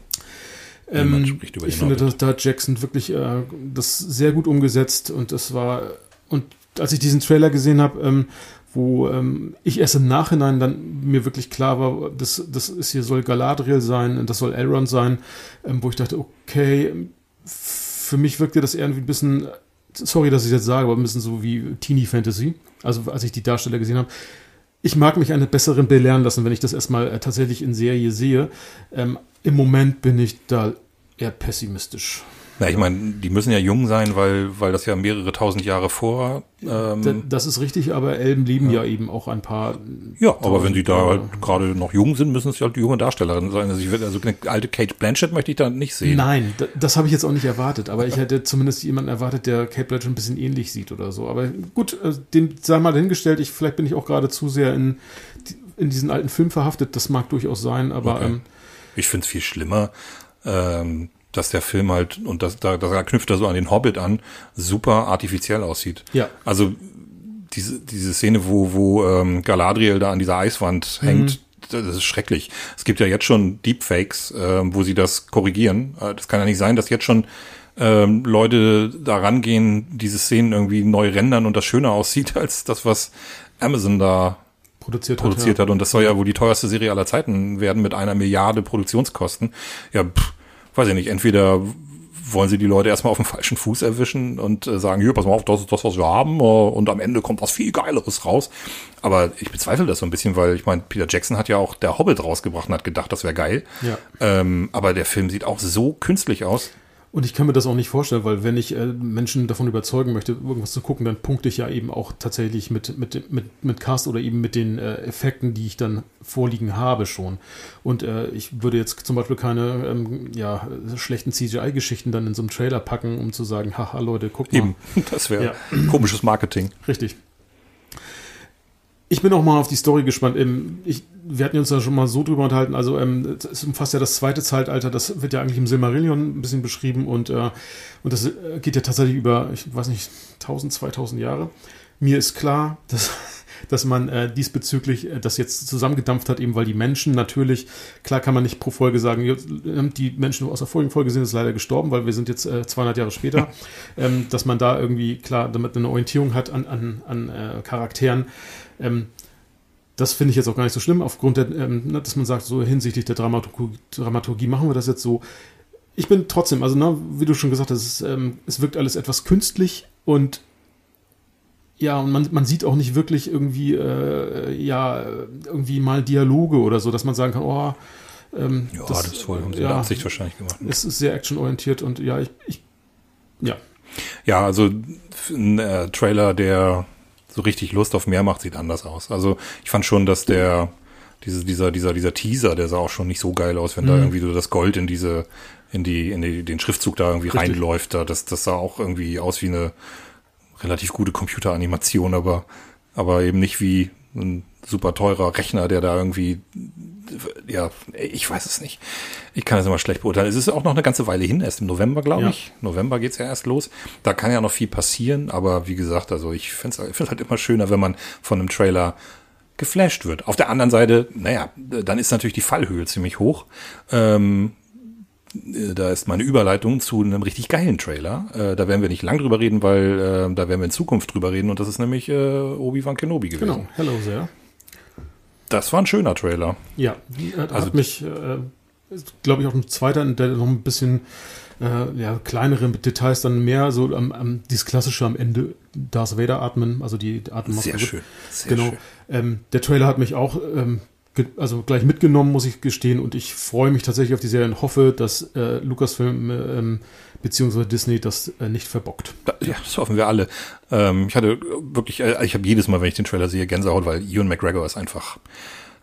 Ähm, spricht über ich den finde, Hobbit. da, da hat Jackson wirklich äh, das sehr gut umgesetzt und das war und als ich diesen Trailer gesehen habe, ähm, wo ähm, ich erst im Nachhinein dann mir wirklich klar war, das, das ist hier soll Galadriel sein und das soll Elrond sein, ähm, wo ich dachte, okay, für mich wirkte das irgendwie ein bisschen, sorry, dass ich jetzt sage, aber ein bisschen so wie Teenie Fantasy. Also als ich die Darsteller gesehen habe. Ich mag mich eines Besseren belehren lassen, wenn ich das erstmal äh, tatsächlich in Serie sehe. Ähm, Im Moment bin ich da eher pessimistisch. Ja, ich meine, die müssen ja jung sein, weil, weil das ja mehrere tausend Jahre vor. Ähm, Das ist richtig, aber Elben lieben ja. eben auch ein paar. ja, aber wenn die da halt gerade noch jung sind, müssen es ja halt junge Darstellerinnen sein. Also, ich will, also eine alte Kate Blanchett möchte ich da nicht sehen. Nein, da- das habe ich jetzt auch nicht erwartet, aber ich hätte zumindest jemanden erwartet, der Kate Blanchett ein bisschen ähnlich sieht oder so. Aber gut, äh, den sei mal dahingestellt. Ich, vielleicht bin ich auch gerade zu sehr in, in diesen alten Film verhaftet. Das mag durchaus sein, aber Okay. ähm, Ich finde es viel schlimmer, ähm, dass der Film halt, und das, da, da knüpft er so an den Hobbit an, super artifiziell aussieht. Ja. Also diese, diese Szene, wo, wo ähm, Galadriel da an dieser Eiswand hängt, das ist schrecklich. Es gibt ja jetzt schon Deepfakes, ähm, wo sie das korrigieren. Äh, Das kann ja nicht sein, dass jetzt schon ähm, Leute da rangehen, diese Szenen irgendwie neu rendern und das schöner aussieht als das, was Amazon da Produziert, produziert hat. hat. Und das soll ja wohl die teuerste Serie aller Zeiten werden mit einer Milliarde Produktionskosten. Ja, pff, weiß ich nicht, entweder wollen sie die Leute erstmal auf dem falschen Fuß erwischen und äh, sagen, hier, pass mal auf, das ist das, was wir haben, äh, und am Ende kommt was viel Geileres raus. Aber ich bezweifle das so ein bisschen, weil ich meine, Peter Jackson hat ja auch der Hobbit rausgebracht und hat gedacht, das wäre geil. Ja. Ähm, aber der Film sieht auch so künstlich aus. Und ich kann mir das auch nicht vorstellen, weil wenn ich äh, Menschen davon überzeugen möchte, irgendwas zu gucken, dann punkte ich ja eben auch tatsächlich mit, mit, mit, mit Cast oder eben mit den äh, Effekten, die ich dann vorliegen habe schon. Und äh, ich würde jetzt zum Beispiel keine ähm, ja, schlechten CGI-Geschichten dann in so einem Trailer packen, um zu sagen, haha Leute, guck mal. Eben, das wäre Ja. komisches Marketing. Richtig. Ich bin auch mal auf die Story gespannt. Ähm, Ich, wir hatten uns da schon mal so drüber unterhalten. Also ähm, es umfasst ja das zweite Zeitalter. Das wird ja eigentlich im Silmarillion ein bisschen beschrieben und äh, und das äh, geht ja tatsächlich über, ich weiß nicht, 1000, 2000 Jahre. Mir ist klar, dass dass man äh, diesbezüglich äh, das jetzt zusammengedampft hat, eben weil die Menschen natürlich, klar kann man nicht pro Folge sagen, jetzt, äh, die Menschen aus der vorigen Folge sind jetzt leider gestorben, weil wir sind jetzt äh, 200 Jahre später, ähm, dass man da irgendwie, klar, damit eine Orientierung hat an, an, an äh, Charakteren. Ähm, das finde ich jetzt auch gar nicht so schlimm, aufgrund der, ähm, ne, dass man sagt, so hinsichtlich der Dramaturgie, Dramaturgie machen wir das jetzt so. Ich bin trotzdem, also ne, wie du schon gesagt hast, es, ähm, es wirkt alles etwas künstlich und ja, und man, man sieht auch nicht wirklich irgendwie, äh, ja, irgendwie mal Dialoge oder so, dass man sagen kann, oh, ähm, Ja, das, ist voll, haben sie ja, mit Absicht wahrscheinlich gemacht. es ist sehr actionorientiert und ja, ich, ich ja, Ja, also ein äh, Trailer, der so richtig Lust auf mehr macht, sieht anders aus. Also ich fand schon, dass der diese, dieser dieser dieser Teaser, der sah auch schon nicht so geil aus, wenn da irgendwie so das Gold in diese in die in die, den Schriftzug da irgendwie Richtig. reinläuft. Da das das sah auch irgendwie aus wie eine relativ gute Computeranimation, aber aber eben nicht wie ein super teurer Rechner, der da irgendwie ja, ich weiß es nicht. Ich kann es immer schlecht beurteilen. Es ist auch noch eine ganze Weile hin, erst im November, glaube Ja. ich. November geht's ja erst los. Da kann ja noch viel passieren, aber wie gesagt, also ich finde es halt immer schöner, wenn man von einem Trailer geflasht wird. Auf der anderen Seite, naja, dann ist natürlich die Fallhöhe ziemlich hoch. Ähm, äh, da ist meine Überleitung zu einem richtig geilen Trailer. Äh, da werden wir nicht lang drüber reden, weil äh, da werden wir in Zukunft drüber reden und das ist nämlich äh, Obi-Wan Kenobi gewesen. genau. Hello there. Das war ein schöner Trailer. Ja, hat, Also- hat mich, äh, glaube ich, auch ein zweiter, der noch ein bisschen äh, ja, kleinere Details, dann mehr so am, am, dieses klassische am Ende Darth Vader atmen, also die Atemmaske. Sehr schön. Sehr genau. schön. Ähm, der Trailer hat mich auch ähm, also gleich mitgenommen, muss ich gestehen, und ich freue mich tatsächlich auf die Serie und hoffe, dass äh, Lucasfilm ähm, beziehungsweise Disney das äh, nicht verbockt. Ja, das hoffen wir alle. Ähm, ich hatte wirklich, äh, ich habe jedes Mal, wenn ich den Trailer sehe, Gänsehaut, weil Ewan McGregor ist einfach,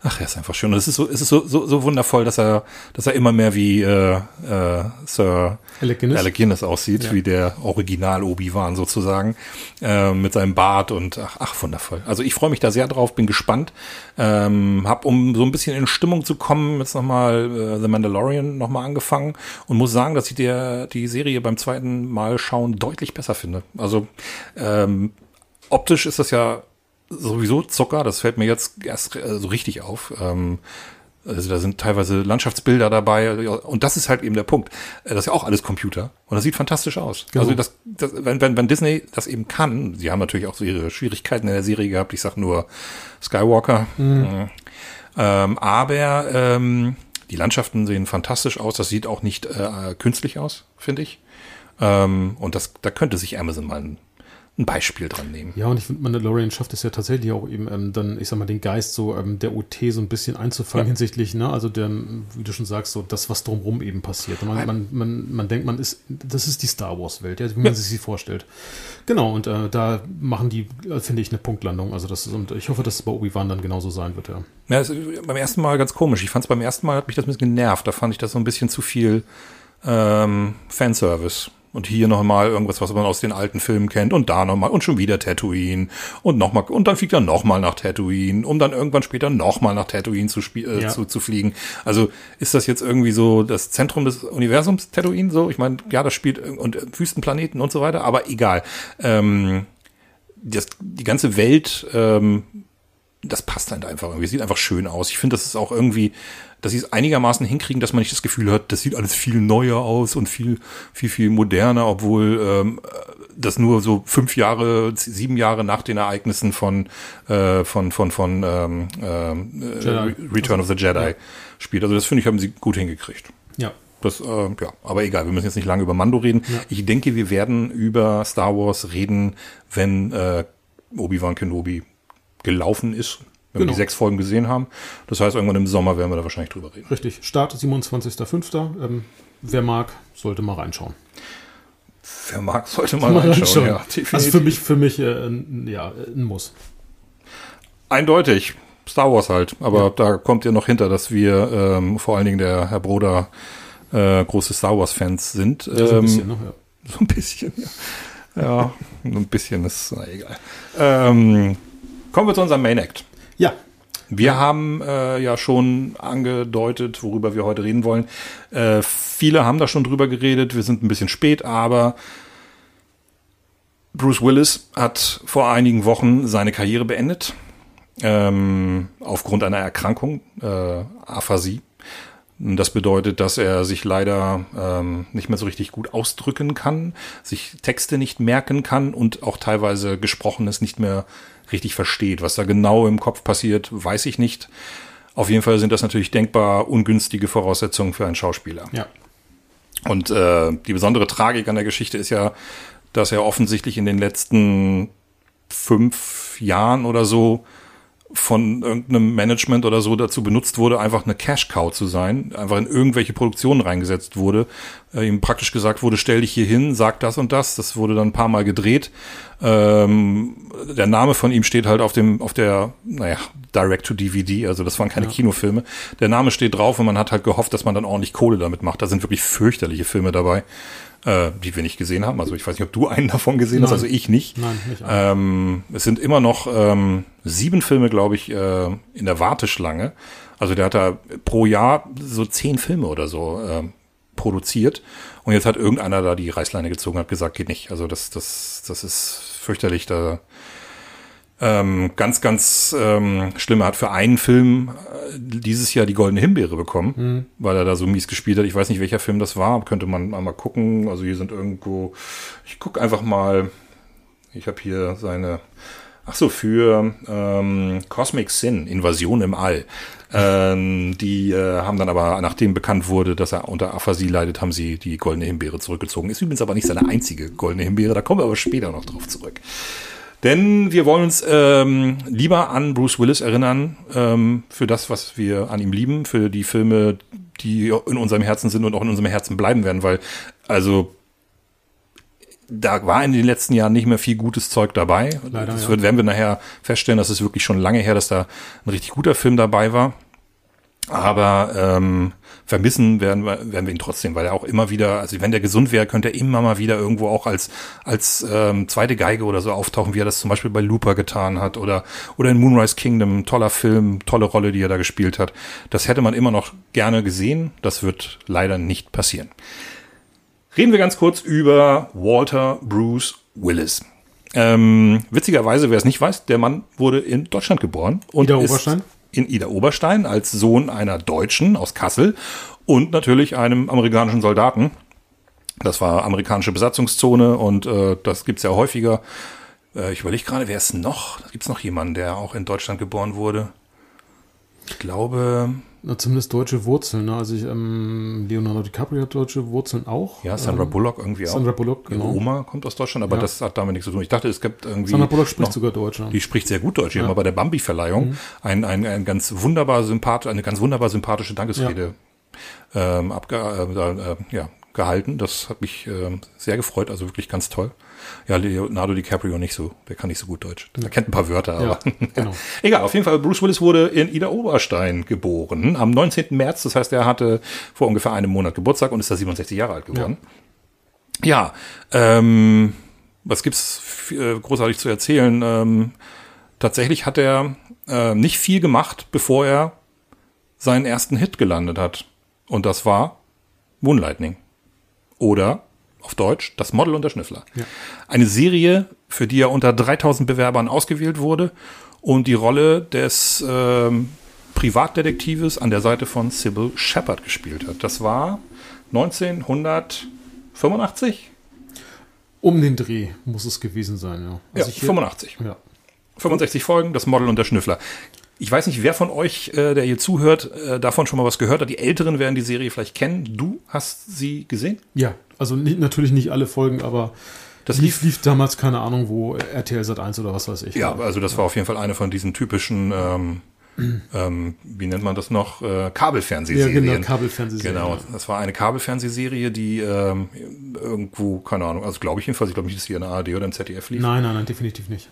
ach, er ist einfach schön. Und es ist so, es ist so, so, so wundervoll, dass er, dass er immer mehr wie äh, äh, Sir Alec Guinness. Alec Guinness aussieht, Ja. wie der Original Obi-Wan sozusagen, äh, mit seinem Bart und ach, ach wundervoll. Also ich freue mich da sehr drauf, bin gespannt. Ähm, hab, um so ein bisschen in Stimmung zu kommen, jetzt nochmal äh, The Mandalorian nochmal angefangen und muss sagen, dass ich der, die Serie beim zweiten Mal schauen deutlich besser finde. Also ähm, optisch ist das ja sowieso Zucker, das fällt mir jetzt erst äh, so richtig auf. Ähm, also da sind teilweise Landschaftsbilder dabei und das ist halt eben der Punkt. Äh, Das ist ja auch alles Computer und das sieht fantastisch aus. Genau. Also das, das wenn, wenn, wenn Disney das eben kann, sie haben natürlich auch so ihre Schwierigkeiten in der Serie gehabt, ich sag nur Skywalker. Mhm. Ähm, aber ähm, die Landschaften sehen fantastisch aus, das sieht auch nicht äh, künstlich aus, finde ich. Ähm, und das, da könnte sich Amazon mal ein Beispiel dran nehmen. Ja, und ich finde, Mandalorian schafft es ja tatsächlich auch eben ähm, dann, ich sag mal, den Geist so ähm, der OT so ein bisschen einzufangen Ja. hinsichtlich, ne, also der, wie du schon sagst, so das, was drumrum eben passiert. Man, man, man, man denkt, man ist, das ist die Star Wars Welt, ja, wie man Ja. sich sie vorstellt. Genau, und äh, da machen die, äh, finde ich, eine Punktlandung. Also das ist, und ich hoffe, dass es bei Obi-Wan dann genauso sein wird, ja. Ja, ist beim ersten Mal ganz komisch. Ich fand es beim ersten Mal, hat mich das ein bisschen genervt. Da fand ich das so ein bisschen zu viel ähm, Fanservice. Und hier nochmal irgendwas, was man aus den alten Filmen kennt. Und da nochmal. Und schon wieder Tatooine. Und nochmal. Und dann fliegt er nochmal nach Tatooine. Um dann irgendwann später nochmal nach Tatooine zu, äh, Ja. zu, zu fliegen. Also ist das jetzt irgendwie so das Zentrum des Universums, Tatooine? So, ich meine, ja, das spielt und äh, Wüstenplaneten und so weiter. Aber egal. Ähm, das, die ganze Welt ähm, das passt halt einfach irgendwie. Sieht einfach schön aus. Ich finde, das ist auch irgendwie, dass sie es einigermaßen hinkriegen, dass man nicht das Gefühl hat, das sieht alles viel neuer aus und viel, viel, viel moderner, obwohl ähm, das nur so fünf Jahre, sieben Jahre nach den Ereignissen von äh, von von von ähm, äh, Return of the Jedi ja. spielt. Also das finde ich haben sie gut hingekriegt. Ja. Das, äh, ja, aber egal, wir müssen jetzt nicht lange über Mando reden. Ja. Ich denke, wir werden über Star Wars reden, wenn äh, Obi-Wan Kenobi gelaufen ist, wenn genau. wir die sechs Folgen gesehen haben. Das heißt, irgendwann im Sommer werden wir da wahrscheinlich drüber reden. Richtig. Start 27.05. Ähm, wer mag, sollte mal reinschauen. Wer mag, sollte mal, mal reinschauen. Ja, also für mich, für mich äh, ja, ein Muss. Eindeutig. Star Wars halt. Aber ja. da kommt ihr noch hinter, dass wir ähm, vor allen Dingen der Herr Broder äh, große Star Wars-Fans sind. Ja, so ein bisschen noch, ja. So ein bisschen, ja. Ja, ein bisschen ist na, egal. Ähm, kommen wir zu unserem Main Act. Ja. Wir haben äh, ja schon angedeutet, worüber wir heute reden wollen. Äh, viele haben da schon drüber geredet. Wir sind ein bisschen spät, aber Bruce Willis hat vor einigen Wochen seine Karriere beendet. Ähm, aufgrund einer Erkrankung, äh, Aphasie. Das bedeutet, dass er sich leider ähm, nicht mehr so richtig gut ausdrücken kann, sich Texte nicht merken kann und auch teilweise Gesprochenes nicht mehr richtig versteht. Was da genau im Kopf passiert, weiß ich nicht. Auf jeden Fall sind das natürlich denkbar ungünstige Voraussetzungen für einen Schauspieler. Ja. Und äh, die besondere Tragik an der Geschichte ist ja, dass er offensichtlich in den letzten fünf Jahren oder so von irgendeinem Management oder so dazu benutzt wurde, einfach eine Cash-Cow zu sein, einfach in irgendwelche Produktionen reingesetzt wurde, äh, ihm praktisch gesagt wurde, stell dich hier hin, sag das und das. Das wurde dann ein paar Mal gedreht. Ähm, der Name von ihm steht halt auf dem, auf der, naja, Direct-to-DVD, also das waren keine ja. Kinofilme. Der Name steht drauf und man hat halt gehofft, dass man dann ordentlich Kohle damit macht. Da sind wirklich fürchterliche Filme dabei äh, die wir nicht gesehen haben. Also ich weiß nicht, ob du einen davon gesehen Nein. hast, also ich nicht. Nein, nicht ähm, es sind immer noch ähm, sieben Filme, glaube ich, äh, in der Warteschlange. Also der hat da pro Jahr so zehn Filme oder so äh, produziert. Und jetzt hat irgendeiner da die Reißleine gezogen und hat gesagt, geht nicht. Also das, das, das ist fürchterlich. Da ähm, ganz, ganz ähm, schlimm. Er hat für einen Film äh, dieses Jahr die Goldene Himbeere bekommen, mhm. weil er da so mies gespielt hat. Ich weiß nicht, welcher Film das war. Könnte man mal gucken. Also hier sind irgendwo. Ich guck einfach mal. Ich habe hier seine. Ach so, für ähm, Cosmic Sin, Invasion im All. Ähm, die äh, haben dann aber, nachdem bekannt wurde, dass er unter Aphasie leidet, haben sie die Goldene Himbeere zurückgezogen. Ist übrigens aber nicht seine einzige Goldene Himbeere, da kommen wir aber später noch drauf zurück. Denn wir wollen uns ähm, lieber an Bruce Willis erinnern, ähm, für das, was wir an ihm lieben, für die Filme, die in unserem Herzen sind und auch in unserem Herzen bleiben werden, weil, also, da war in den letzten Jahren nicht mehr viel gutes Zeug dabei. Leider, das wird, werden wir nachher feststellen, dass es wirklich schon lange her, dass da ein richtig guter Film dabei war. Aber ähm, vermissen werden wir, werden wir ihn trotzdem, weil er auch immer wieder, also wenn der gesund wäre, könnte er immer mal wieder irgendwo auch als, als ähm, zweite Geige oder so auftauchen, wie er das zum Beispiel bei Looper getan hat oder, oder in Moonrise Kingdom, toller Film, tolle Rolle, die er da gespielt hat. Das hätte man immer noch gerne gesehen. Das wird leider nicht passieren. Reden wir ganz kurz über Walter Bruce Willis. Ähm, witzigerweise, wer es nicht weiß, der Mann wurde in Deutschland geboren und Ida Oberstein? In Ida Oberstein als Sohn einer Deutschen aus Kassel und natürlich einem amerikanischen Soldaten. Das war amerikanische Besatzungszone und äh, das gibt's ja häufiger. Äh, ich überlege gerade, wer ist noch? Gibt's noch jemanden, der auch in Deutschland geboren wurde? Ich glaube, na, zumindest deutsche Wurzeln. Ne? Also ich, ähm, Leonardo DiCaprio hat deutsche Wurzeln auch. Ja, Sandra ähm, Bullock irgendwie auch. Sandra Bullock, genau. Ihre Oma kommt aus Deutschland, aber ja. das hat damit nichts zu tun. Ich dachte, es gibt irgendwie. Sandra Bullock spricht noch, sogar Deutsch. Ja. Die spricht sehr gut Deutsch. Die ja. haben bei der Bambi-Verleihung mhm. ein, ein, ein ganz wunderbar sympath eine ganz wunderbar sympathische Dankesrede ja. ähm, abge äh, äh, ja, gehalten. Das hat mich äh, sehr gefreut, also wirklich ganz toll. Ja, Leonardo DiCaprio nicht so, der kann nicht so gut Deutsch. Er kennt ein paar Wörter, aber ja, genau. egal. Auf jeden Fall, Bruce Willis wurde in Ida Oberstein geboren am 19. März. Das heißt, er hatte vor ungefähr einem Monat Geburtstag und ist da 67 Jahre alt geworden. Ja, ja ähm, was gibt's äh, großartig zu erzählen? Ähm, tatsächlich hat er äh, nicht viel gemacht, bevor er seinen ersten Hit gelandet hat. Und das war Moonlightning. Oder auf Deutsch, das Model und der Schnüffler. Ja. Eine Serie, für die er unter 3000 Bewerbern ausgewählt wurde und die Rolle des ähm, Privatdetektives an der Seite von Sybil Shepard gespielt hat. Das war 1985? Um den Dreh muss es gewesen sein, ja. Also ja, 85. Ja. 65 Folgen, das Model und der Schnüffler. Ich weiß nicht, wer von euch, äh, der hier zuhört, äh, davon schon mal was gehört hat. Die Älteren werden die Serie vielleicht kennen. Du hast sie gesehen? Ja, also nicht, natürlich nicht alle Folgen, aber das lief, lief damals, keine Ahnung, wo RTL Sat 1 oder was weiß ich. Ja, also das war auf jeden Fall eine von diesen typischen ähm, ähm, wie nennt man das noch? Äh, Kabelfernsehserien. Ja, genau, Kabelfernsehserien. Genau, das war eine Kabelfernsehserie, die ähm, irgendwo, keine Ahnung, also glaube ich jedenfalls, ich glaube nicht, dass die in der ARD oder im ZDF lief. Nein, nein, nein, definitiv nicht.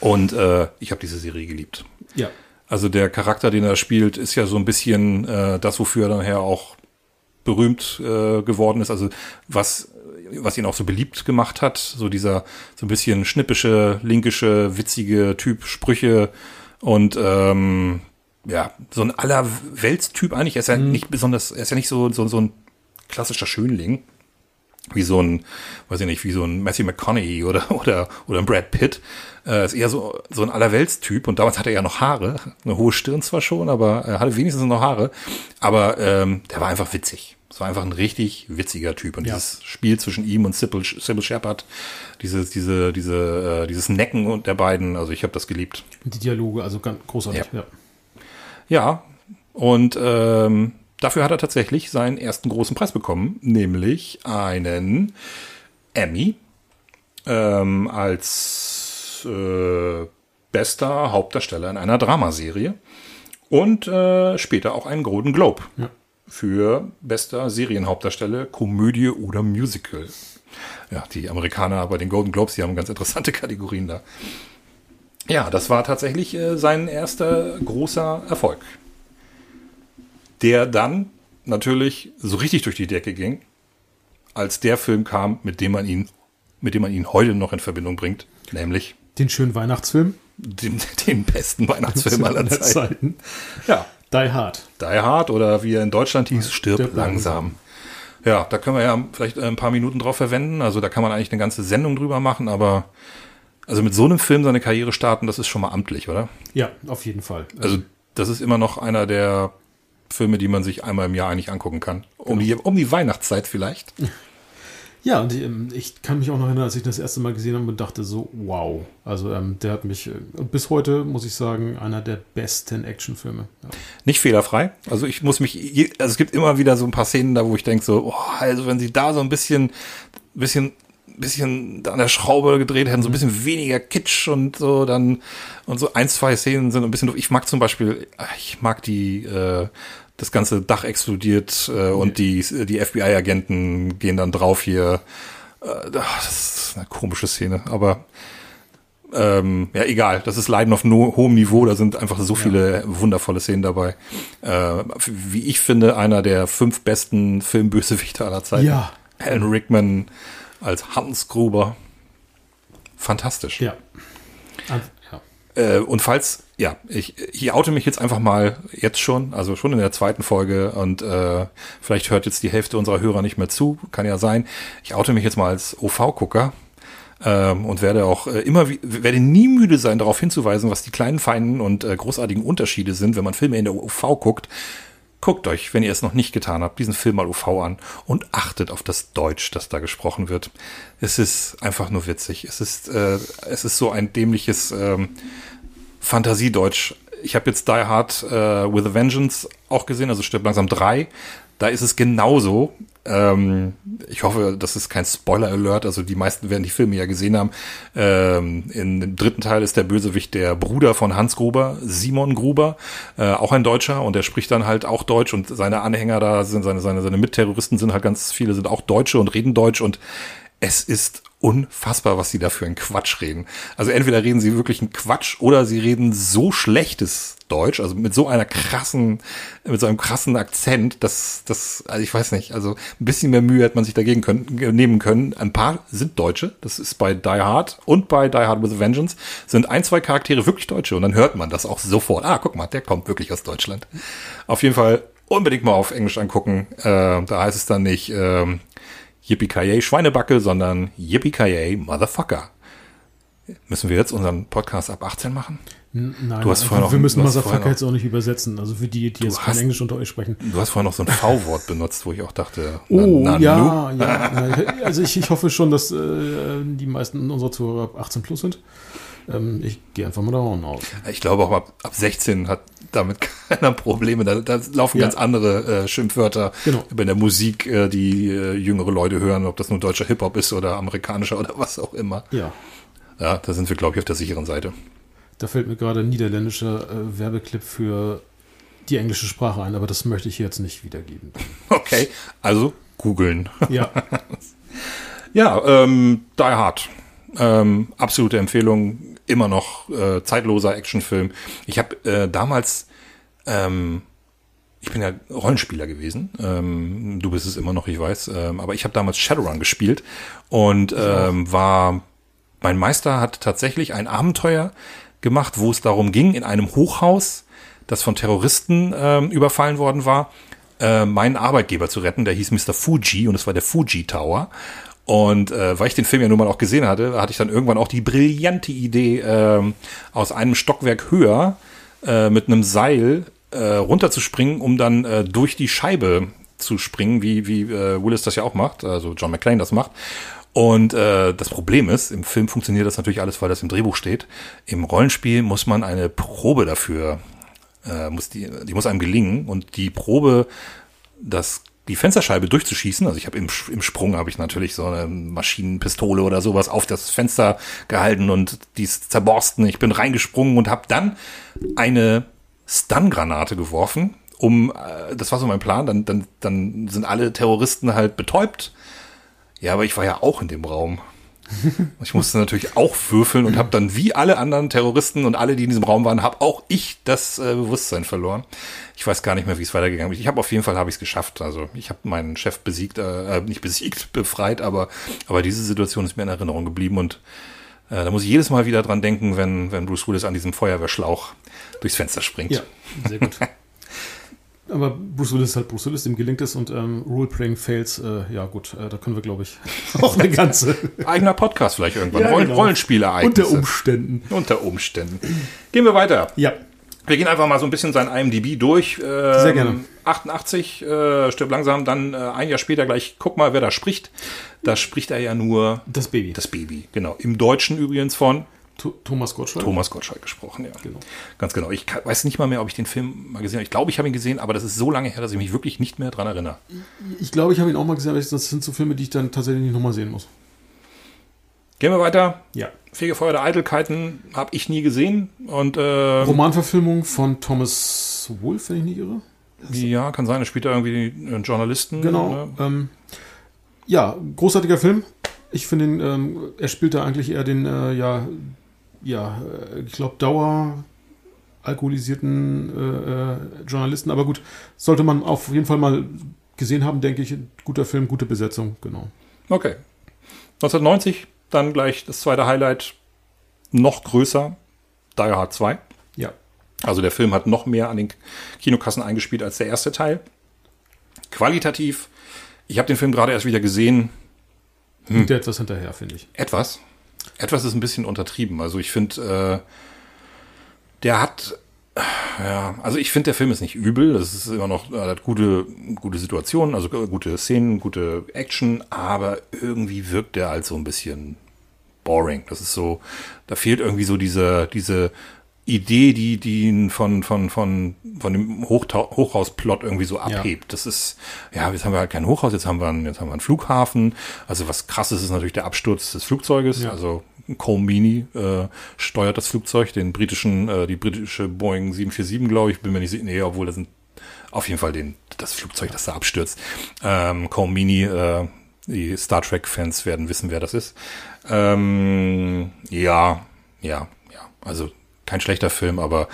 Und äh, ich habe diese Serie geliebt. Ja. Also der Charakter, den er spielt, ist ja so ein bisschen äh, das, wofür er nachher auch berühmt äh, geworden ist. Also was was ihn auch so beliebt gemacht hat, so dieser so ein bisschen schnippische, linkische, witzige Typ Sprüche und ähm, ja, so ein Allerweltstyp eigentlich. Er ist ja mhm. nicht besonders, er ist ja nicht so, so, so ein klassischer Schönling, wie so ein, weiß ich nicht, wie so ein Matthew McConaughey oder, oder, oder ein Brad Pitt. Äh, ist eher so, so ein Allerweltstyp. Und damals hatte er ja noch Haare. Eine hohe Stirn zwar schon, aber er hatte wenigstens noch Haare. Aber ähm, der war einfach witzig. Es war einfach ein richtig witziger Typ. Und ja. dieses Spiel zwischen ihm und Sybil, Sybil Shepard, dieses, diese, diese, äh, dieses Necken und der beiden, also ich habe das geliebt. Die Dialoge, also ganz großartig, ja. Ja, ja und ähm, dafür hat er tatsächlich seinen ersten großen Preis bekommen, nämlich einen Emmy ähm, als äh, bester Hauptdarsteller in einer Dramaserie und äh, später auch einen Golden Globe. Ja für bester Serienhauptdarsteller, Komödie oder Musical. Ja, die Amerikaner bei den Golden Globes, die haben ganz interessante Kategorien da. Ja, das war tatsächlich äh, sein erster großer Erfolg. Der dann natürlich so richtig durch die Decke ging, als der Film kam, mit dem man ihn, mit dem man ihn heute noch in Verbindung bringt, nämlich den schönen Weihnachtsfilm. Den, den besten Weihnachtsfilm aller Zeiten. Zeiten. Ja, Die Hard. Die Hard oder wie er in Deutschland hieß, Stirb, Stirb langsam. langsam. Ja, da können wir ja vielleicht ein paar Minuten drauf verwenden. Also da kann man eigentlich eine ganze Sendung drüber machen, aber also mit so einem Film seine Karriere starten, das ist schon mal amtlich, oder? Ja, auf jeden Fall. Also das ist immer noch einer der Filme, die man sich einmal im Jahr eigentlich angucken kann. Um, genau. die, um die Weihnachtszeit vielleicht. Ja, und ähm, ich kann mich auch noch erinnern, als ich das erste Mal gesehen habe und dachte so, wow. Also ähm, der hat mich, äh, bis heute muss ich sagen, einer der besten Actionfilme. Ja. Nicht fehlerfrei. Also ich muss mich, also es gibt immer wieder so ein paar Szenen da, wo ich denke so, oh, also wenn sie da so ein bisschen, bisschen bisschen an der Schraube gedreht hätten, so ein bisschen weniger Kitsch und so, dann und so ein, zwei Szenen sind ein bisschen doof. Ich mag zum Beispiel, ich mag die äh, das ganze Dach explodiert äh, und die, die FBI-Agenten gehen dann drauf hier. Äh, das ist eine komische Szene, aber ähm, ja, egal. Das ist Leiden auf no hohem Niveau. Da sind einfach so viele ja. wundervolle Szenen dabei. Äh, wie ich finde, einer der fünf besten Filmbösewichte aller Zeiten. Ja. Alan Rickman als Hans Gruber. Fantastisch. Ja. Äh, und falls, ja, ich, ich oute mich jetzt einfach mal jetzt schon, also schon in der zweiten Folge und äh, vielleicht hört jetzt die Hälfte unserer Hörer nicht mehr zu, kann ja sein. Ich oute mich jetzt mal als OV-Gucker ähm, und werde auch äh, immer, werde nie müde sein, darauf hinzuweisen, was die kleinen, feinen und äh, großartigen Unterschiede sind, wenn man Filme in der OV guckt. Guckt euch, wenn ihr es noch nicht getan habt, diesen Film mal UV an und achtet auf das Deutsch, das da gesprochen wird. Es ist einfach nur witzig. Es ist, äh, es ist so ein dämliches ähm, Fantasiedeutsch. Ich habe jetzt Die Hard äh, with a Vengeance auch gesehen, also stirbt langsam drei. Da ist es genauso. Ähm, ich hoffe, das ist kein Spoiler-Alert. Also die meisten werden die Filme ja gesehen haben. Ähm, Im dritten Teil ist der Bösewicht der Bruder von Hans Gruber, Simon Gruber, äh, auch ein Deutscher und der spricht dann halt auch Deutsch und seine Anhänger da sind, seine, seine, seine Mitterroristen sind halt ganz viele, sind auch Deutsche und reden Deutsch und es ist unfassbar, was sie da für einen Quatsch reden. Also entweder reden sie wirklich einen Quatsch oder sie reden so schlechtes Deutsch, also mit so einer krassen, mit so einem krassen Akzent, dass das, also ich weiß nicht, also ein bisschen mehr Mühe hätte man sich dagegen können, nehmen können. Ein paar sind Deutsche, das ist bei Die Hard und bei Die Hard with a Vengeance sind ein, zwei Charaktere wirklich Deutsche und dann hört man das auch sofort. Ah, guck mal, der kommt wirklich aus Deutschland. Auf jeden Fall unbedingt mal auf Englisch angucken. Äh, da heißt es dann nicht, ähm, Yippie Schweinebacke, sondern Yippie Motherfucker. Müssen wir jetzt unseren Podcast ab 18 machen? Nein, Du hast vorher noch- wir müssen Motherfucker vorher jetzt auch nicht übersetzen. Also für die, die jetzt kein hast- Englisch unter euch sprechen. Du hast vorhin noch so ein V-Wort benutzt, wo ich auch dachte, na- Oh, na, ja, nu? ja. na, Also ich, ich hoffe schon, dass äh, die meisten unserer Zuhörer ab 18 plus sind. Ähm, ich gehe einfach mal davon aus. Ich glaube auch ab, ab 16 hat damit keiner Probleme. Da, da laufen Ja. ganz andere äh, Schimpfwörter Genau. über der Musik, äh, die äh, jüngere Leute hören, ob das nun deutscher Hip-Hop ist oder amerikanischer oder was auch immer. Ja, Ja, da sind wir, glaube ich, auf der sicheren Seite. da fällt mir gerade ein niederländischer äh, Werbeclip für die englische Sprache ein, aber das möchte ich jetzt nicht wiedergeben. Okay, also googeln. Ja, Ja, ähm, Die Hard. Ähm, absolute Empfehlung. Immer noch äh, zeitloser Actionfilm. Ich habe äh, damals, ähm, ich bin ja Rollenspieler gewesen. Ähm, du bist es immer noch, ich weiß. Ähm, aber ich habe damals Shadowrun gespielt und ähm, war, mein Meister hat tatsächlich ein Abenteuer gemacht, wo es darum ging, in einem Hochhaus, das von Terroristen ähm, überfallen worden war, äh, meinen Arbeitgeber zu retten. Der hieß Mr. Fuji und es war der Fuji Tower. Und äh, weil ich den Film ja nun mal auch gesehen hatte, hatte ich dann irgendwann auch die brillante Idee, ähm, aus einem Stockwerk höher äh, mit einem Seil äh, runterzuspringen, um dann äh, durch die Scheibe zu springen, wie, wie äh, Willis das ja auch macht, also John McClane das macht. Und äh, das Problem ist, im Film funktioniert das natürlich alles, weil das im Drehbuch steht. Im Rollenspiel muss man eine Probe dafür, äh, muss die, die muss einem gelingen. Und die Probe, das die Fensterscheibe durchzuschießen, also ich habe im, im Sprung habe ich natürlich so eine Maschinenpistole oder sowas auf das Fenster gehalten und die ist zerborsten. Ich bin reingesprungen und habe dann eine Stun-Granate geworfen, um, äh, das war so mein Plan, dann, dann, dann sind alle Terroristen halt betäubt. Ja, aber ich war ja auch in dem Raum. Ich musste natürlich auch würfeln und habe dann wie alle anderen Terroristen und alle, die in diesem Raum waren, habe auch ich das äh, Bewusstsein verloren. Ich weiß gar nicht mehr, wie es weitergegangen ist. Ich habe auf jeden Fall habe ich es geschafft. Also ich habe meinen Chef besiegt, äh, nicht besiegt, befreit, aber aber diese Situation ist mir in Erinnerung geblieben und äh, da muss ich jedes Mal wieder dran denken, wenn wenn Bruce Willis an diesem Feuerwehrschlauch durchs Fenster springt. ja, sehr gut. Aber Bruce Willis ist halt Bruce Willis, dem gelingt es und ähm, Role-Playing Fails, äh, ja gut, äh, da können wir, glaube ich, auch eine ganze Eigener Podcast vielleicht irgendwann. Ja, Rollen, genau. Rollenspielereignisse. unter Umständen. Unter Umständen. Gehen wir weiter. Ja, Wir gehen einfach mal so ein bisschen sein IMDb durch. Ähm, Sehr gerne. 88, äh, stirbt langsam, dann äh, ein Jahr später gleich, guck mal, wer da spricht. Da spricht er ja nur das Baby. das Baby. Genau. Im Deutschen übrigens von Thomas Gottschalk. Thomas Gottschalk gesprochen, ja. Genau. Ganz genau. Ich kann, weiß nicht mal mehr, ob ich den Film mal gesehen habe. Ich glaube, ich habe ihn gesehen, aber das ist so lange her, dass ich mich wirklich nicht mehr dran erinnere. Ich glaube, ich habe ihn auch mal gesehen, aber das sind so Filme, die ich dann tatsächlich nicht nochmal sehen muss. Gehen wir weiter. Ja. Fegefeuer der Eitelkeiten habe ich nie gesehen. Und äh, Romanverfilmung von Thomas Wolfe, wenn ich nicht irre. ja, kann sein, er spielt da irgendwie einen Journalisten. Genau. Ne? Ähm, ja, großartiger Film. Ich finde, ihn, ähm, er spielt da eigentlich eher den, äh, ja, ja, äh, ich glaube, Dauer alkoholisierten äh, äh, Journalisten. Aber gut, sollte man auf jeden Fall mal gesehen haben, denke ich. Guter Film, gute Besetzung, genau. Okay. 1990, dann gleich das zweite Highlight, noch größer, Die Hard 2. Ja. Also der Film hat noch mehr an den Kinokassen eingespielt als der erste Teil. Qualitativ, ich habe den Film gerade erst wieder gesehen, Hm. Der etwas hinterher, finde ich. etwas. Etwas ist ein bisschen untertrieben. Also ich finde, äh, der hat, ja, also ich finde, der Film ist nicht übel. Das ist immer noch, er hat gute, gute Situationen, also gute Szenen, gute Action, aber irgendwie wirkt der halt so ein bisschen boring. Das ist so, da fehlt irgendwie so diese, diese Idee, die, die ihn von, von, von, von dem Hochhausplot irgendwie so abhebt. Das ist, ja, jetzt haben wir halt kein Hochhaus, jetzt haben wir einen, jetzt haben wir einen Flughafen. Also was krasses ist natürlich der Absturz des Flugzeuges. Ja. Also Comini äh, steuert das Flugzeug, den britischen, äh, die britische Boeing 747, glaube ich, bin mir nicht sicher, nee, obwohl das sind auf jeden Fall den, das Flugzeug, das da abstürzt. Ähm, Comini, äh, die Star Trek-Fans werden wissen, wer das ist. Ähm, ja, ja, ja. Also kein schlechter Film, aber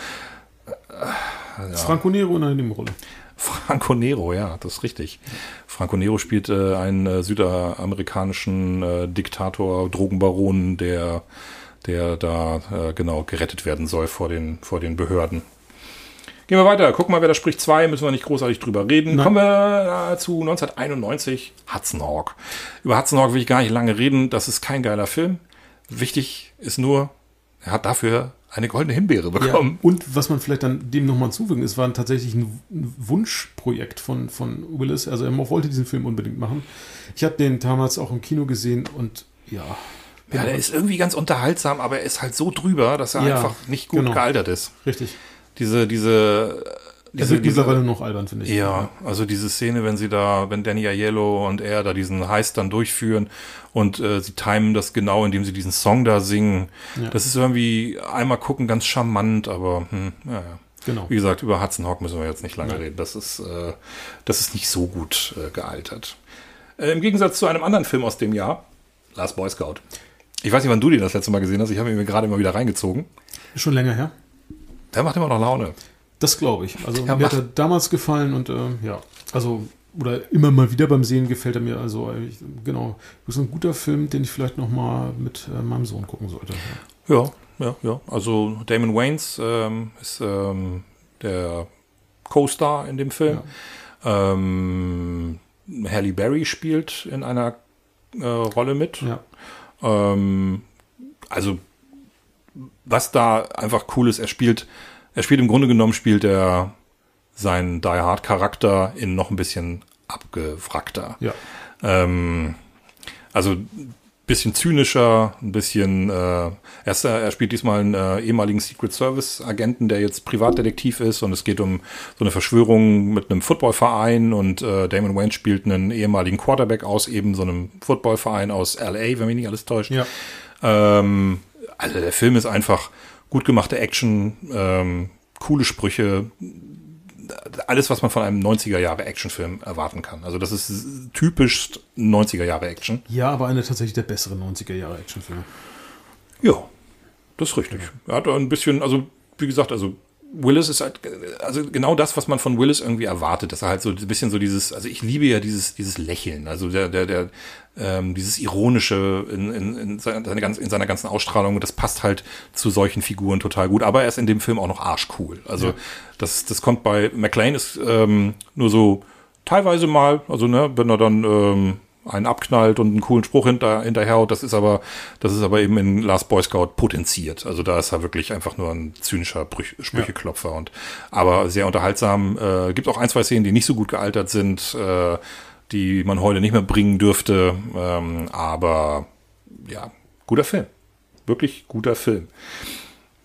Franco Nero in einer Nebenrolle. Franco Nero, ja, das ist richtig. Franco Nero spielt äh, einen äh, südamerikanischen äh, Diktator, Drogenbaron, der, der da äh, genau gerettet werden soll vor den, vor den Behörden. Gehen wir weiter. Guck mal, wer da spricht. Zwei, müssen wir nicht großartig drüber reden. Nein. Kommen wir äh, zu 1991, Hudson Hawk. Über Hudson Hawk will ich gar nicht lange reden. Das ist kein geiler Film. Wichtig ist nur, er hat dafür eine goldene Himbeere bekommen. Ja, und was man vielleicht dann dem nochmal zufügen, es war tatsächlich ein Wunschprojekt von, von Willis. Also er wollte diesen Film unbedingt machen. Ich habe den damals auch im Kino gesehen und ja. Ja, der ist irgendwie ganz unterhaltsam, aber er ist halt so drüber, dass er ja, einfach nicht gut genau. gealtert ist. Richtig. Diese, diese diese, wird mittlerweile noch albern, finde ich. Ja, also diese Szene, wenn sie da, wenn Danny Aiello und er da diesen Heist dann durchführen und äh, sie timen das genau, indem sie diesen Song da singen. Ja. Das ist irgendwie einmal gucken ganz charmant, aber hm, ja, ja. Genau. Wie gesagt, über Hudson Hawk müssen wir jetzt nicht lange ja. reden. Das ist, äh, das ist nicht so gut äh, gealtert. Äh, Im Gegensatz zu einem anderen Film aus dem Jahr, Last Boy Scout. Ich weiß nicht, wann du den das letzte Mal gesehen hast. Ich habe ihn mir gerade immer wieder reingezogen. Schon länger her. Der macht immer noch Laune. Das glaube ich. Also ja, mir hat er damals gefallen und äh, ja, also oder immer mal wieder beim Sehen gefällt er mir. Also ich, genau, das ist ein guter Film, den ich vielleicht noch mal mit äh, meinem Sohn gucken sollte. Ja, ja, ja. Also Damon Waynes ähm, ist ähm, der Co-Star in dem Film. Ja. Ähm, Halle Berry spielt in einer äh, Rolle mit. Ja. Ähm, also was da einfach cool ist, er spielt er spielt im Grunde genommen, spielt er seinen Die Hard Charakter in noch ein bisschen abgewrackter. Ja. Ähm, also bisschen zynischer, ein bisschen, äh, er, ist, er spielt diesmal einen äh, ehemaligen Secret Service Agenten, der jetzt Privatdetektiv ist und es geht um so eine Verschwörung mit einem Footballverein und äh, Damon Wayne spielt einen ehemaligen Quarterback aus eben so einem Footballverein aus LA, wenn mich nicht alles täuscht. Ja. Ähm, also der Film ist einfach gut gemachte Action, ähm, coole Sprüche, alles, was man von einem 90er Jahre Actionfilm erwarten kann. Also das ist typisch 90er Jahre Action. Ja, aber eine tatsächlich der besseren 90er Jahre Actionfilme. Ja, das ist richtig. Er hat ein bisschen, also wie gesagt, also Willis ist halt, also genau das, was man von Willis irgendwie erwartet, dass er halt so ein bisschen so dieses, also ich liebe ja dieses, dieses Lächeln, also der, der, der, ähm, dieses Ironische in, in, in, seine, in seiner ganzen Ausstrahlung, das passt halt zu solchen Figuren total gut, aber er ist in dem Film auch noch arschcool. Also ja. das, das kommt bei McLean ist ähm, nur so teilweise mal, also ne, wenn er dann ähm, einen abknallt und einen coolen Spruch hinter, hinterherhaut. Das ist aber, das ist aber eben in Last Boy Scout potenziert. Also da ist er wirklich einfach nur ein zynischer Brüch, Sprücheklopfer und, aber sehr unterhaltsam. Äh, gibt auch ein, zwei Szenen, die nicht so gut gealtert sind, äh, die man heute nicht mehr bringen dürfte. Ähm, aber, ja, guter Film. Wirklich guter Film.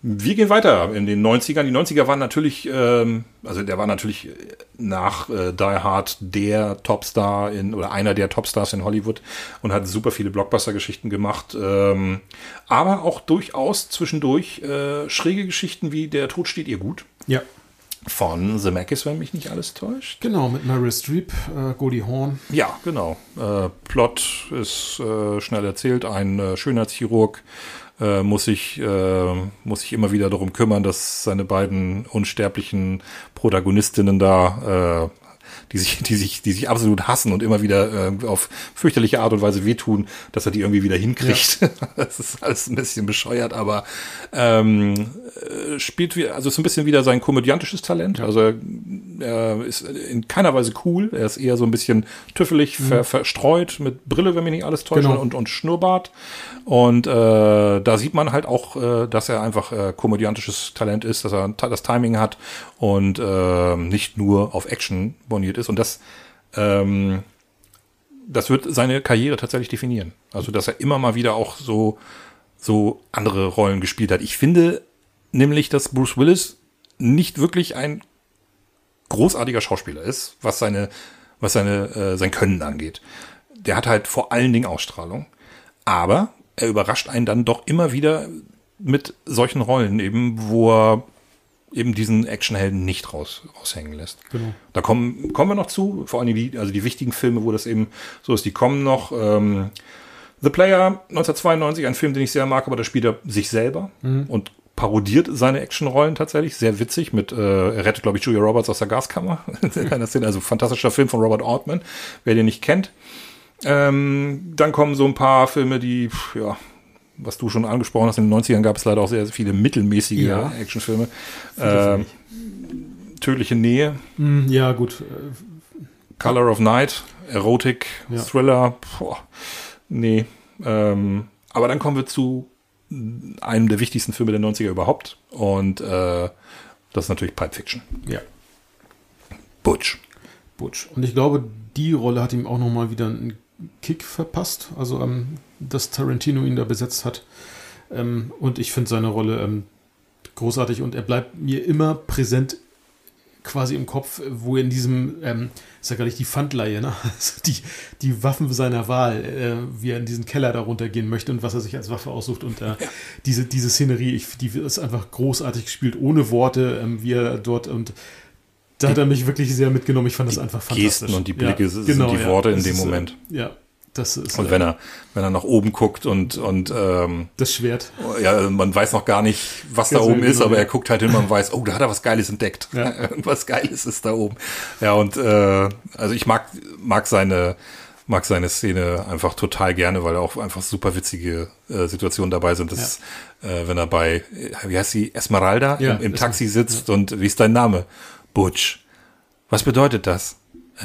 Wir gehen weiter in den 90ern. Die 90er waren natürlich, ähm, also der war natürlich nach äh, Die Hard der Topstar in, oder einer der Topstars in Hollywood und hat super viele Blockbuster-Geschichten gemacht. Ähm, aber auch durchaus zwischendurch äh, schräge Geschichten wie Der Tod steht ihr gut. Ja. Von The Mackis, wenn mich nicht alles täuscht. Genau, mit Meryl Streep, äh, Goldie Hawn. Ja, genau. Äh, Plot ist äh, schnell erzählt. Ein äh, Schönheitschirurg äh, muss sich äh, muss sich immer wieder darum kümmern, dass seine beiden unsterblichen Protagonistinnen da äh, die sich, die sich, die sich absolut hassen und immer wieder äh, auf fürchterliche Art und Weise wehtun, dass er die irgendwie wieder hinkriegt. Ja. Das ist alles ein bisschen bescheuert, aber ähm, äh, spielt wie, also ist ein bisschen wieder sein komödiantisches Talent. Ja. Also er ist in keiner Weise cool. Er ist eher so ein bisschen tüffelig, mhm. ver, verstreut mit Brille, wenn mich nicht alles täuscht, genau. und, und Schnurrbart. Und äh, da sieht man halt auch, äh, dass er einfach äh, komödiantisches Talent ist, dass er das Timing hat und äh, nicht nur auf Action boniert ist. Und das, ähm, das wird seine Karriere tatsächlich definieren. Also, dass er immer mal wieder auch so, so andere Rollen gespielt hat. Ich finde nämlich, dass Bruce Willis nicht wirklich ein großartiger Schauspieler ist, was seine, was seine, äh, sein Können angeht. Der hat halt vor allen Dingen Ausstrahlung. Aber er überrascht einen dann doch immer wieder mit solchen Rollen eben, wo er eben diesen Actionhelden nicht raus, raushängen lässt. Genau. Da kommen, kommen wir noch zu, vor allem die, also die wichtigen Filme, wo das eben so ist, die kommen noch. Ähm, The Player 1992, ein Film, den ich sehr mag, aber da spielt er sich selber mhm. und parodiert seine Actionrollen tatsächlich, sehr witzig mit, äh, er rettet, glaube ich, Julia Roberts aus der Gaskammer also fantastischer Film von Robert Altman, wer den nicht kennt. Ähm, dann kommen so ein paar Filme, die, ja, was du schon angesprochen hast, in den 90ern gab es leider auch sehr, sehr viele mittelmäßige ja. Actionfilme. Ähm, Tödliche Nähe. Hm, ja, gut. Color of Night, Erotik, ja. Thriller. Boah, nee. Ähm, aber dann kommen wir zu einem der wichtigsten Filme der 90er überhaupt. Und äh, das ist natürlich Pipe Fiction. Ja. Butch. Butch. Und ich glaube, die Rolle hat ihm auch nochmal wieder einen Kick verpasst. Also, ähm, dass Tarantino ihn da besetzt hat. Ähm, und ich finde seine Rolle ähm, großartig und er bleibt mir immer präsent quasi im Kopf, wo er in diesem, ähm, ist ja gar nicht die Pfandleihe, ne? Also die, die Waffen seiner Wahl, äh, wie er in diesen Keller da runtergehen möchte und was er sich als Waffe aussucht und äh, ja. diese, diese Szenerie, ich, die ist einfach großartig gespielt, ohne Worte, ähm, wie er dort und da hat er mich wirklich sehr mitgenommen. Ich fand das einfach fantastisch. Gesten und die Blicke ja, sind genau, die Worte ja, in dem ist, Moment. Ja, das ist, und wenn er, wenn er nach oben guckt und, und ähm, das Schwert. Ja, man weiß noch gar nicht, was da oben ist, genau, aber er guckt halt hin und weiß, oh, da hat er was Geiles entdeckt. Ja. Irgendwas Geiles ist da oben. Ja, und äh, also ich mag, mag seine, mag seine Szene einfach total gerne, weil auch einfach super witzige äh, Situationen dabei sind. Das ja. äh, wenn er bei, wie heißt sie, Esmeralda ja, im, im Taxi sitzt und wie ist dein Name? Butch. Was bedeutet das?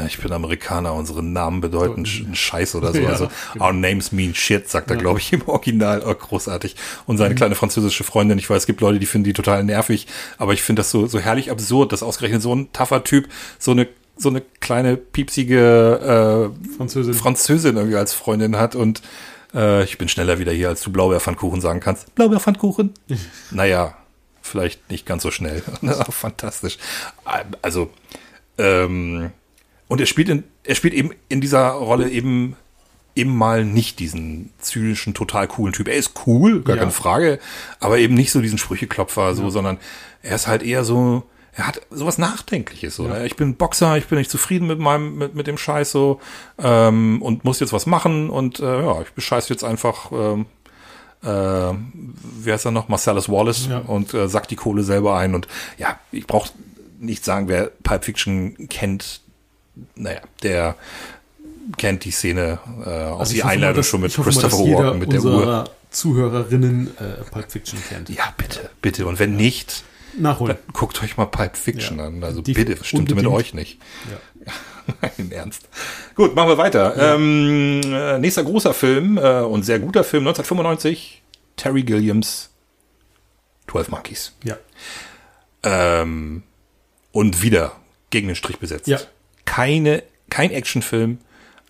Ich bin Amerikaner, unsere Namen bedeuten Scheiß oder so. Ja, also genau. our names mean shit, sagt er, ja. glaube ich, im Original. Oh, großartig. Und seine mhm. kleine französische Freundin, ich weiß, es gibt Leute, die finden die total nervig, aber ich finde das so, so herrlich absurd, dass ausgerechnet so ein taffer Typ so eine so eine kleine piepsige äh, Französin. Französin irgendwie als Freundin hat und äh, ich bin schneller wieder hier, als du Blaubeerpfannkuchen sagen kannst. Blaubeerpfannkuchen? naja, vielleicht nicht ganz so schnell. Fantastisch. Also, ähm, und er spielt in, er spielt eben in dieser Rolle eben eben mal nicht diesen zynischen, total coolen Typ. Er ist cool, gar ja. keine Frage, aber eben nicht so diesen Sprücheklopfer, so, ja. sondern er ist halt eher so, er hat sowas Nachdenkliches. So, ja. Ne? Ich bin Boxer, ich bin nicht zufrieden mit meinem, mit, mit dem Scheiß so ähm, und muss jetzt was machen und äh, ja, ich bescheiß jetzt einfach, ähm, äh, wie heißt er noch, Marcellus Wallace ja. und äh, sack die Kohle selber ein und ja, ich brauche nicht sagen, wer Pulp Fiction kennt, naja, der kennt die Szene äh, aus also die Einladung mal, schon mit Christopher Walken mit der Uhr. Zuhörerinnen äh, Pulp Fiction kennt. Ja, bitte, bitte. Und wenn nicht, Nachholen. Dann guckt euch mal Pulp Fiction ja. an. Also die, bitte, stimmt mit euch nicht? Ja. Im Ernst. Gut, machen wir weiter. Ja. Ähm, äh, nächster großer Film äh, und sehr guter Film, 1995, Terry Gilliams, 12 Monkeys. Ja. Ähm, und wieder gegen den Strich besetzt. Ja keine, kein Actionfilm,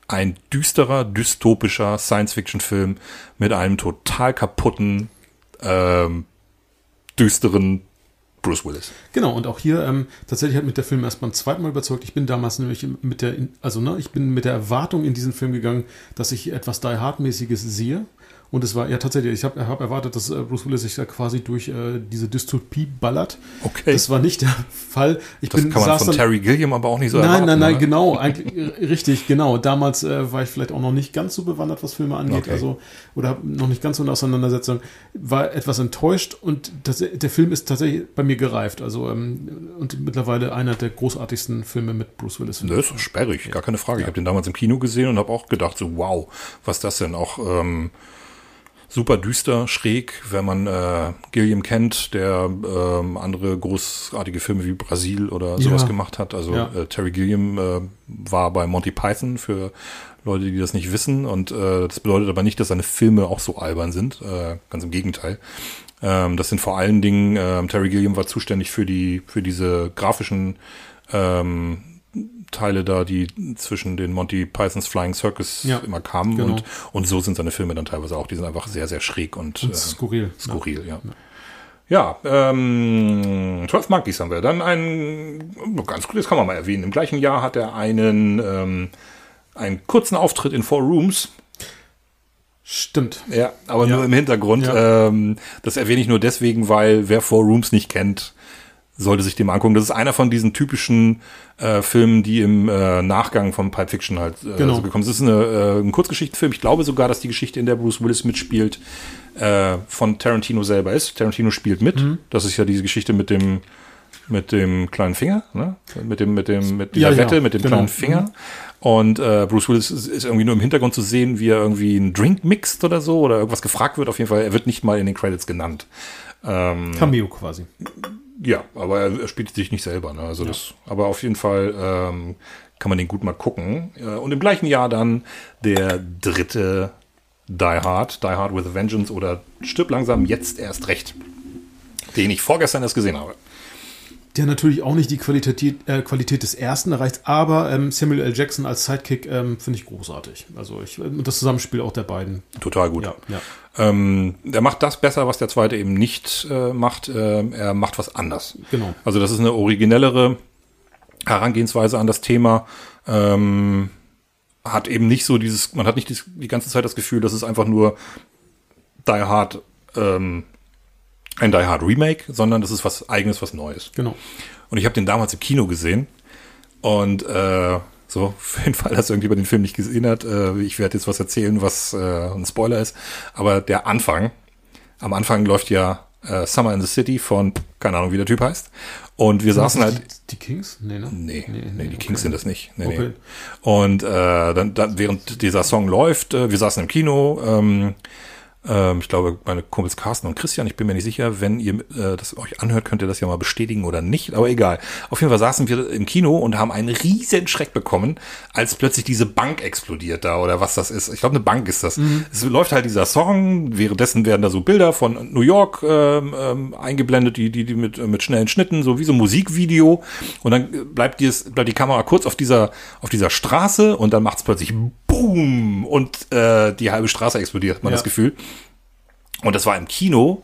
ein düsterer, dystopischer Science-Fiction-Film mit einem total kaputten, ähm, düsteren Bruce Willis. Genau, und auch hier ähm, tatsächlich hat mich der Film erst beim zweiten Mal überzeugt. Ich bin damals nämlich mit der, also ne, ich bin mit der Erwartung in diesen Film gegangen, dass ich etwas Die Hard-mäßiges sehe. Und es war ja tatsächlich, ich habe hab erwartet, dass äh, Bruce Willis sich da quasi durch äh, diese Dystopie ballert. Okay. Das war nicht der Fall. Ich das bin, kann man von dann, Terry Gilliam aber auch nicht so Nein, erwarten, nein, nein, oder? genau. Äh, richtig, genau. Damals äh, war ich vielleicht auch noch nicht ganz so bewandert, was Filme angeht. Okay. Also, oder noch nicht ganz so eine Auseinandersetzung. War etwas enttäuscht und das, der Film ist tatsächlich bei mir gereift. Also, ähm, und mittlerweile einer der großartigsten Filme mit Bruce Willis. Das ist sperrig, gar keine Frage. Ja. Ich habe den damals im Kino gesehen und habe auch gedacht, so wow, was das denn? Auch ähm, super düster, schräg, wenn man äh, Gilliam kennt, der ähm, andere großartige Filme wie Brasil oder sowas ja. gemacht hat. Also ja. äh, Terry Gilliam äh, war bei Monty Python für Leute, die das nicht wissen. Und äh, das bedeutet aber nicht, dass seine Filme auch so albern sind. Äh, ganz im Gegenteil. Ähm, das sind vor allen Dingen, äh, Terry Gilliam war zuständig für die, für diese grafischen ähm, Teile da, die zwischen den Monty Pythons Flying Circus ja, immer kamen. Genau. Und, und so sind seine Filme dann teilweise auch. Die sind einfach sehr, sehr schräg und, und äh, skurril. Skurril, ja. ja. Ja, ähm, 12 Monkeys haben wir. Dann ein, ganz gut, das kann man mal erwähnen. Im gleichen Jahr hat er einen, ähm, einen kurzen Auftritt in Four Rooms. Stimmt. Ja, aber ja. nur im Hintergrund. Ähm, das erwähne ich nur deswegen, weil wer Four Rooms nicht kennt, sollte sich dem angucken. Das ist einer von diesen typischen äh, Filmen, die im äh, Nachgang von Pulp Fiction halt äh, genau. so gekommen sind. Das ist eine, äh, ein Kurzgeschichtenfilm. Ich glaube sogar, dass die Geschichte, in der Bruce Willis mitspielt, äh, von Tarantino selber ist. Tarantino spielt mit. Mhm. Das ist ja diese Geschichte mit dem mit dem kleinen Finger, ne? mit dem mit dem mit dieser ja, Wette mit dem genau. kleinen Finger. Mhm. Und äh, Bruce Willis ist, ist irgendwie nur im Hintergrund zu sehen, wie er irgendwie einen Drink mixt oder so oder irgendwas gefragt wird. Auf jeden Fall, er wird nicht mal in den Credits genannt. Ähm, Cameo quasi. Ja, aber er, spielt sich nicht selber. Ne? Also ja. das, aber auf jeden Fall ähm, kann man den gut mal gucken. Äh, und im gleichen Jahr dann der dritte Die Hard, Die Hard with a Vengeance oder Stirb langsam, jetzt erst recht, den ich vorgestern erst gesehen habe. Der natürlich auch nicht die Qualität, äh, Qualität des ersten erreicht, aber ähm, Samuel L. Jackson als Sidekick ähm, finde ich großartig. Also ich, das Zusammenspiel auch der beiden. Total gut. Ja, ja. Ähm, der macht das besser, was der zweite eben nicht äh, macht. Ähm, er macht was anders. Genau. Also das ist eine originellere Herangehensweise an das Thema. Ähm, hat eben nicht so dieses, man hat nicht die, die ganze Zeit das Gefühl, dass es einfach nur Die Hard, ähm, ein Die Hard Remake, sondern das ist was eigenes, was Neues. Genau. Und ich habe den damals im Kino gesehen und äh, so, für den Fall, dass irgendjemand den Film nicht gesehen hat, äh, ich werde jetzt was erzählen, was äh, ein Spoiler ist. Aber der Anfang, am Anfang läuft ja äh, Summer in the City von, keine Ahnung, wie der Typ heißt. Und wir saßen halt. Die, die Kings? Nee, ne? Nee, nee, nee die okay. Kings sind das nicht. Nee, Okay. nee. Und äh, dann, dann, während dieser Song läuft, äh, wir saßen im Kino, ähm, ähm, ich glaube, meine Kumpels Carsten und Christian, ich bin mir nicht sicher, wenn ihr äh, das euch anhört, könnt ihr das ja mal bestätigen oder nicht, aber egal. Auf jeden Fall saßen wir im Kino und haben einen riesen Schreck bekommen, als plötzlich diese Bank explodiert da oder was das ist. Ich glaube, eine Bank ist das. Es läuft halt dieser Song, währenddessen werden da so Bilder von New York ähm, ähm, eingeblendet, die, die, die mit, äh, mit schnellen Schnitten, so wie so ein Musikvideo. Und dann äh, bleibt die, bleibt die Kamera kurz auf dieser, auf dieser Straße und dann macht es plötzlich Boom und äh, die halbe Straße explodiert, hat man Ja. das Gefühl. Und das war im Kino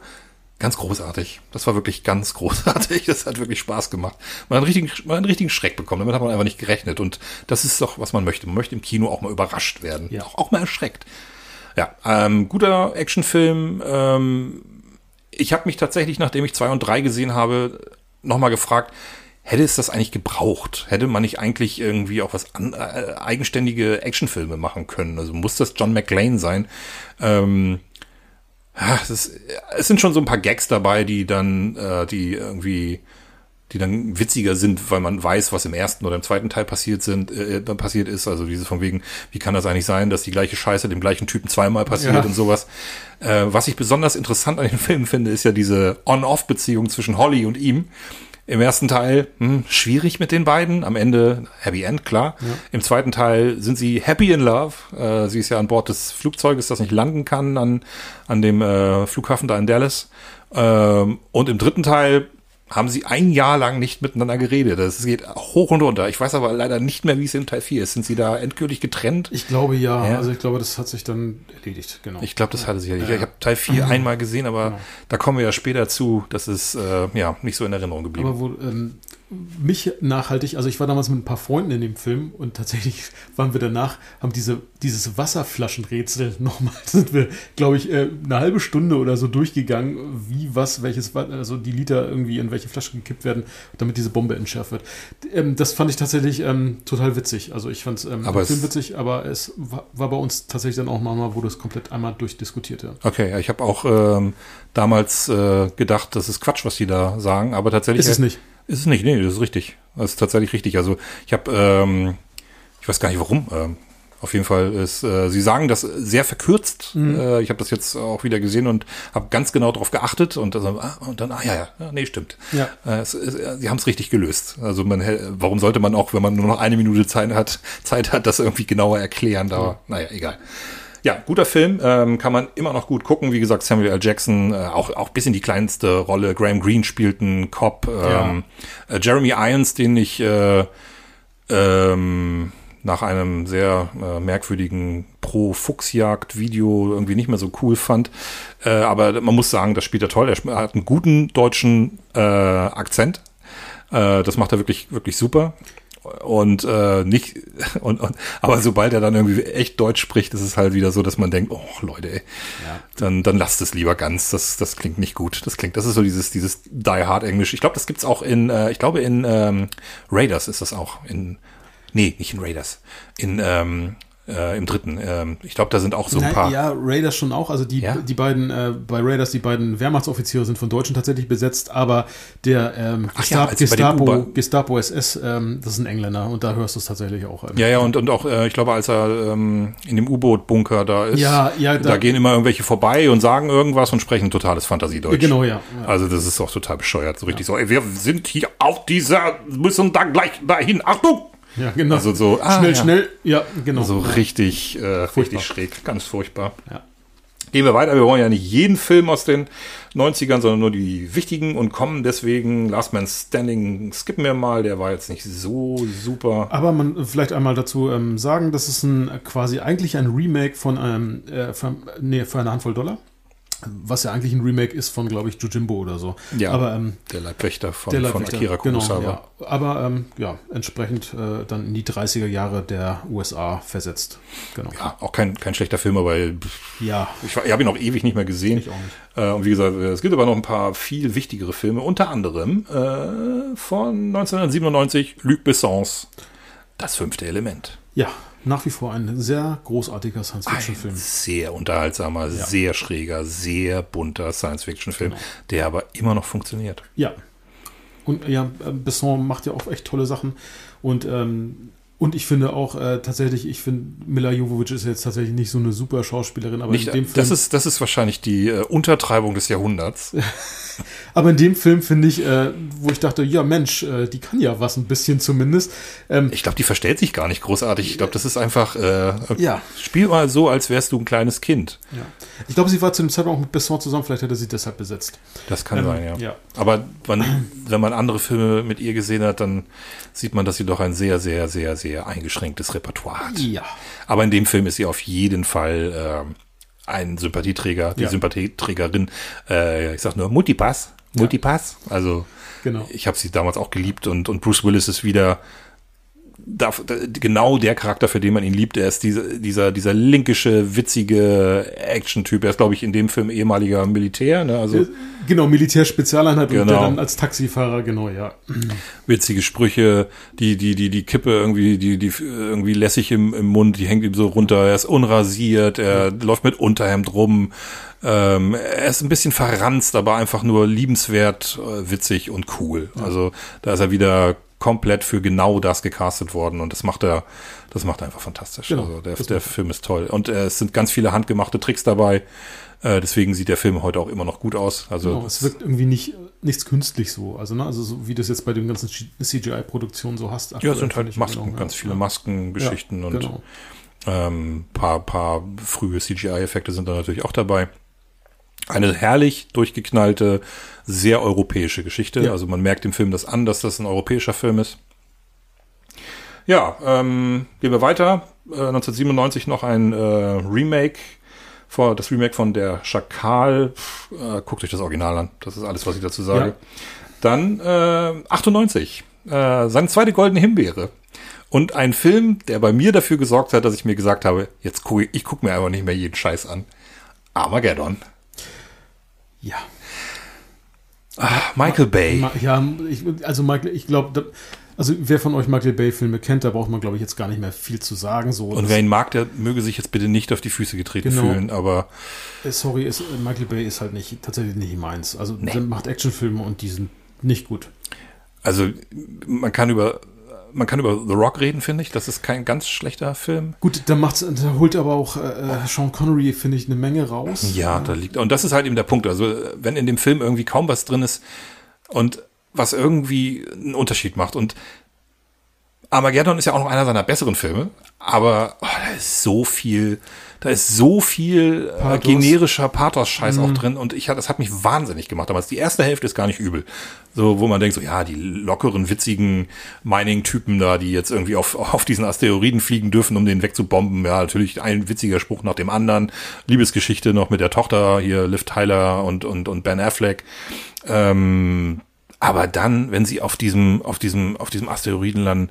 ganz großartig. Das war wirklich ganz großartig. Das hat wirklich Spaß gemacht. Man hat einen richtigen, man hat einen richtigen Schreck bekommen. Damit hat man einfach nicht gerechnet. Und das ist doch, was man möchte. Man möchte im Kino auch mal überrascht werden. Ja. Auch, auch mal erschreckt. Ja, ähm, guter Actionfilm. Ähm, ich habe mich tatsächlich, nachdem ich zwei und drei gesehen habe, nochmal gefragt, hätte es das eigentlich gebraucht? Hätte man nicht eigentlich irgendwie auch was an, äh, eigenständige Actionfilme machen können? Also muss das John McClane sein? Ähm, es, ist, es sind schon so ein paar Gags dabei, die dann, äh, die irgendwie, die dann witziger sind, weil man weiß, was im ersten oder im zweiten Teil passiert sind, äh, dann passiert ist. Also dieses von wegen, wie kann das eigentlich sein, dass die gleiche Scheiße dem gleichen Typen zweimal passiert Ja. und sowas. Äh, was ich besonders interessant an den Filmen finde, ist ja diese On-Off-Beziehung zwischen Holly und ihm. Im ersten Teil hm, schwierig mit den beiden, am Ende Happy End, klar. Im zweiten Teil sind sie happy in love. Äh, sie ist ja an Bord des Flugzeuges, das nicht landen kann an, an dem äh, Flughafen da in Dallas. Ähm, und im dritten Teil haben sie ein Jahr lang nicht miteinander geredet. Das geht hoch und runter. Ich weiß aber leider nicht mehr, wie es in Teil 4 ist. Sind sie da endgültig getrennt? Ich glaube ja. Ja. Also ich glaube, das hat sich dann erledigt, genau. Ich glaube, das hatte sie ja. Ich, habe Teil 4 einmal gesehen, aber da kommen wir ja später zu. Das ist äh, ja nicht so in Erinnerung geblieben. Aber wo ähm, mich nachhaltig, also ich war damals mit ein paar Freunden in dem Film und tatsächlich waren wir danach, haben diese, dieses Wasserflaschenrätsel nochmal, sind wir, glaube ich, äh, eine halbe Stunde oder so durchgegangen, wie was, welches, also die Liter irgendwie in welche Flasche gekippt werden, damit diese Bombe entschärft wird. Ähm, das fand ich tatsächlich ähm, total witzig. Also ich fand ähm, den Film es- witzig, aber es war, war bei uns tatsächlich dann auch mal, wurde es komplett einmal durchdiskutiert. Ja. Okay, ja, ich habe auch ähm, damals äh, gedacht, das ist Quatsch, was die da sagen, aber tatsächlich Ist es nicht. Ist es nicht, nee, das ist richtig. Das ist tatsächlich richtig. Also ich habe, ähm, ich weiß gar nicht warum. Ähm, auf jeden Fall ist, äh, sie sagen das sehr verkürzt. Äh, ich habe das jetzt auch wieder gesehen und habe ganz genau darauf geachtet und, also, ah, und dann, ah ja, ja, nee, stimmt. Ja. Äh, es, es, äh, sie haben es richtig gelöst. Also man, warum sollte man auch, wenn man nur noch eine Minute Zeit hat, Zeit hat, das irgendwie genauer erklären? Aber naja, egal. Ja, guter Film, ähm, kann man immer noch gut gucken. Wie gesagt, Samuel L. Jackson, äh, auch, auch bis in die kleinste Rolle. Graham Greene spielt einen Cop. Ähm, äh, Jeremy Irons, den ich äh, ähm, nach einem sehr äh, merkwürdigen Pro-Fuchsjagd-Video irgendwie nicht mehr so cool fand. Äh, aber man muss sagen, das spielt er toll. Er hat einen guten deutschen äh, Akzent. Äh, das macht er wirklich, wirklich super. Und äh, nicht, und, und aber sobald er dann irgendwie echt Deutsch spricht, ist es halt wieder so, dass man denkt, oh Leute, ey, dann, dann lasst es lieber ganz. Das, das klingt nicht gut. Das klingt, das ist so dieses, dieses Die Hard Englisch. Ich glaube, das gibt's auch in, äh, ich glaube in ähm, Raiders ist das auch. In, nee, nicht in Raiders. In ähm, äh, im dritten. Ähm, ich glaube, da sind auch so ein Nein, paar. Ja, Raiders schon auch. Also die, Ja? die beiden, äh, bei Raiders, die beiden Wehrmachtsoffiziere sind von Deutschen tatsächlich besetzt, aber der ähm, Ach ja, Gestapo, Gestapo SS, ähm, das ist ein Engländer und da hörst du es tatsächlich auch. Ähm. Ja, ja, und, und auch, äh, ich glaube, als er ähm, in dem U-Boot-Bunker da ist, Ja, ja, da, da- gehen immer irgendwelche vorbei und sagen irgendwas und sprechen totales Fantasiedeutsch. Genau, ja. ja. Also das ist auch total bescheuert, so richtig so, ey, wir sind hier auf dieser, müssen da gleich dahin, Achtung! Ja, genau. Also so, ah, schnell, ja. schnell. Ja, genau. So richtig, äh, richtig schräg, ganz furchtbar. Ja. Gehen wir weiter. Wir wollen ja nicht jeden Film aus den 90ern, sondern nur die wichtigen und kommen deswegen Last Man Standing skippen wir mal. Der war jetzt nicht so super. Aber man vielleicht einmal dazu ähm, sagen, das ist ein quasi eigentlich ein Remake von einem, äh, von, nee, für eine Handvoll Dollar. Was ja eigentlich ein Remake ist von, glaube ich, Jujimbo oder so. Ja, aber ähm, der Leibwächter von, der von Leibwächter, Akira genau, Kurosawa. ja. Aber ähm, ja, entsprechend äh, dann in die 30er Jahre der USA versetzt. Genau. Ja, auch kein, kein schlechter Film, aber Ja, ich, ich habe ihn auch ewig nicht mehr gesehen. ich auch nicht. Äh, und wie gesagt, es gibt aber noch ein paar viel wichtigere Filme, unter anderem äh, von 1997 Luc Bessons Das fünfte Element. Ja, nach wie vor ein sehr großartiger Science-Fiction-Film. sehr unterhaltsamer, sehr schräger, sehr bunter Science-Fiction-Film, der aber immer noch funktioniert. Ja. Und ja, Besson macht ja auch echt tolle Sachen. Und, ähm, und ich finde auch äh, tatsächlich, ich finde, Mila Jovovich ist jetzt tatsächlich nicht so eine super Schauspielerin, aber Nicht, in dem Film, das, ist, das ist wahrscheinlich die äh, Untertreibung des Jahrhunderts. aber in dem Film finde ich, äh, wo ich dachte, ja Mensch, äh, die kann ja was ein bisschen zumindest. Ähm, Ich glaube, die verstellt sich gar nicht großartig. Ich glaube, das ist einfach, äh, Ja. spiel mal so, als wärst du ein kleines Kind. ja. Ich glaube, sie war zu dem Zeitpunkt auch mit Besson zusammen, vielleicht hat er sie deshalb besetzt. Das kann Ähm, sein, ja. ja. Aber man, wenn man andere Filme mit ihr gesehen hat, dann sieht man, dass sie doch ein sehr, sehr, sehr, sehr eingeschränktes Repertoire hat. Ja. Aber in dem Film ist sie auf jeden Fall ähm, ein Sympathieträger, die Ja. Sympathieträgerin, äh, ich sag nur Multipass, Multipass. Also Genau. ich habe sie damals auch geliebt und, und Bruce Willis ist wieder da, genau der Charakter, für den man ihn liebt. Er ist diese, dieser, dieser linkische, witzige Action-Typ. Er ist, glaube ich, in dem Film ehemaliger Militär, ne? also Genau, Militärspezialeinheit und Genau. der dann als Taxifahrer, genau, ja. witzige Sprüche, die, die, die, die Kippe irgendwie, die, die irgendwie lässig im, im Mund, die hängt ihm so runter, er ist unrasiert, er läuft mit Unterhemd rum, ähm, er ist ein bisschen verranzt, aber einfach nur liebenswert, äh, witzig und cool. Also da ist er wieder komplett für genau das gecastet worden und das macht er, das macht er einfach fantastisch. Genau, also der, der Film ist toll und äh, es sind ganz viele handgemachte Tricks dabei. Äh, deswegen sieht der Film heute auch immer noch gut aus. Also Genau, es wirkt irgendwie nicht, nichts künstlich so. Also, ne, also so wie das jetzt bei den ganzen CGI-Produktionen so hast. ja, es sind halt Masken, genau, ganz ja. viele Maskengeschichten Ja, und genau. Ähm, paar, paar frühe CGI-Effekte sind da natürlich auch dabei. Eine herrlich durchgeknallte, sehr europäische Geschichte. Ja. Also man merkt dem Film das an, dass das ein europäischer Film ist. Ja, ähm, gehen wir weiter. Äh, 1997 noch ein äh, Remake, vor, das Remake von der Schakal. Pff, Äh, guckt euch das Original an. Das ist alles, was ich dazu sage. Ja. Dann äh, 98, äh, seine zweite goldene Himbeere. Und ein Film, der bei mir dafür gesorgt hat, dass ich mir gesagt habe, jetzt gucke ich, ich gucke mir einfach nicht mehr jeden Scheiß an. Armageddon. Ja. Ah, Michael Bay. Ma- Ja, ich, also Michael, ich glaube, also wer von euch Michael Bay-Filme kennt, da braucht man, glaube ich, jetzt gar nicht mehr viel zu sagen. So, Und wer ihn mag, der möge sich jetzt bitte nicht auf die Füße getreten Genau. fühlen, aber äh, sorry, ist, Michael Bay ist halt nicht tatsächlich nicht meins. Also der macht Actionfilme und die sind nicht gut. also man kann über man kann über The Rock reden, finde ich. Das ist kein ganz schlechter Film. Gut, da macht's, da holt aber auch äh, Sean Connery, finde ich, eine Menge raus. Ja, da liegt. Und das ist halt eben der Punkt. Also, wenn in dem Film irgendwie kaum was drin ist und was irgendwie einen Unterschied macht. Und Armageddon ist ja auch noch einer seiner besseren Filme, aber oh, da ist so viel, da ist so viel äh, Pathos. generischer Pathos-Scheiß auch drin und ich das hat mich wahnsinnig gemacht. Damals die erste Hälfte ist gar nicht übel, so wo man denkt so ja die lockeren witzigen Mining-Typen da, die jetzt irgendwie auf auf diesen Asteroiden fliegen dürfen, um den wegzubomben. Ja natürlich ein witziger Spruch nach dem anderen, Liebesgeschichte noch mit der Tochter hier Liv Tyler und und und Ben Affleck. Ähm, aber dann, wenn sie auf diesem, auf diesem, auf diesem Asteroiden landen,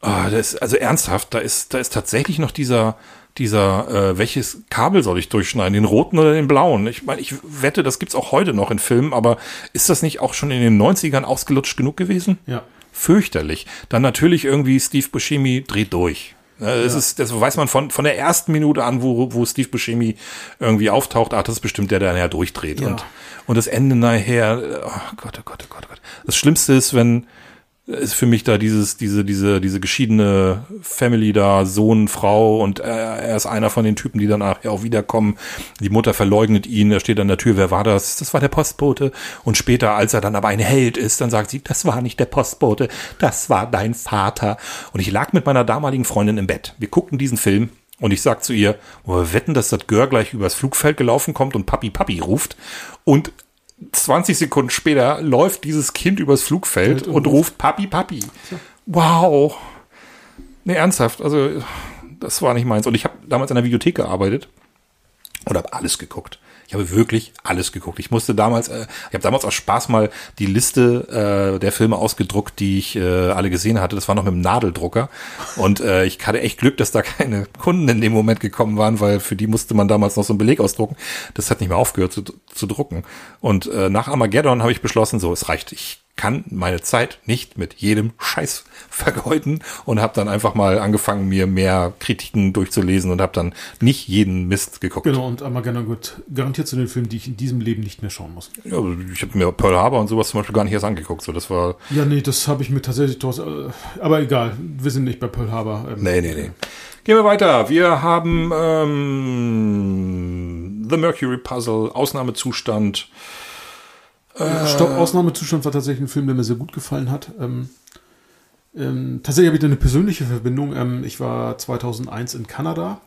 ah, das also ernsthaft, da ist, da ist tatsächlich noch dieser, dieser, äh, welches Kabel soll ich durchschneiden, den roten oder den blauen? Ich meine, ich wette, das gibt's auch heute noch in Filmen, aber ist das nicht auch schon in den 90ern ausgelutscht genug gewesen? Ja. Fürchterlich. Dann natürlich irgendwie Steve Buscemi dreht durch. Ne, Das ist, das weiß man von, von der ersten Minute an, wo, wo Steve Buscemi irgendwie auftaucht, ach, das ist bestimmt der, der nachher durchdreht. Ja. Und, und das Ende nachher, oh Gott, oh Gott, oh Gott, oh Gott. Das Schlimmste ist, wenn, ist für mich da dieses, diese, diese, diese geschiedene Family da, Sohn, Frau und er, er ist einer von den Typen, die dann nachher auch wiederkommen. Die Mutter verleugnet ihn, er steht an der Tür, wer war das? Das war der Postbote. Und später, als er dann aber ein Held ist, dann sagt sie, das war nicht der Postbote, das war dein Vater. Und ich lag mit meiner damaligen Freundin im Bett. Wir guckten diesen Film Und ich sag zu ihr, wir wetten, dass das Gör gleich übers Flugfeld gelaufen kommt und Papi Papi ruft. Und 20 Sekunden später läuft dieses Kind übers Flugfeld und, und ruft Papi Papi. Wow. Nee, ernsthaft. Also, das war nicht meins. Und ich habe damals in der Videothek gearbeitet und habe alles geguckt. Ich habe wirklich alles geguckt. Ich musste damals, äh, ich habe damals aus Spaß mal die Liste äh, der Filme ausgedruckt, die ich äh, alle gesehen hatte. Das war noch mit dem Nadeldrucker. Und äh, ich hatte echt Glück, dass da keine Kunden in dem Moment gekommen waren, weil für die musste man damals noch so einen Beleg ausdrucken. Das hat nicht mehr aufgehört zu, zu drucken. Und äh, nach Armageddon habe ich beschlossen, so, es reicht. Ich kann meine Zeit nicht mit jedem Scheiß vergeuden und habe dann einfach mal angefangen, mir mehr Kritiken durchzulesen und habe dann nicht jeden Mist geguckt. Genau, und Armageddon wird garantiert zu den Filmen, die ich in diesem Leben nicht mehr schauen muss. Ja, also ich habe mir Pearl Harbor und sowas zum Beispiel gar nicht erst angeguckt. So, das war. Ja, nee, das habe ich mir tatsächlich. Äh, aber egal, wir sind nicht bei Pearl Harbor. Ähm, nee, nee, nee. Gehen wir weiter. Wir haben ähm, The Mercury Puzzle, Ausnahmezustand. Äh, Stopp, Ausnahmezustand war tatsächlich ein Film, der mir sehr gut gefallen hat. Ähm, ähm, tatsächlich habe ich da eine persönliche Verbindung. Ähm, ich war 2001 in Kanada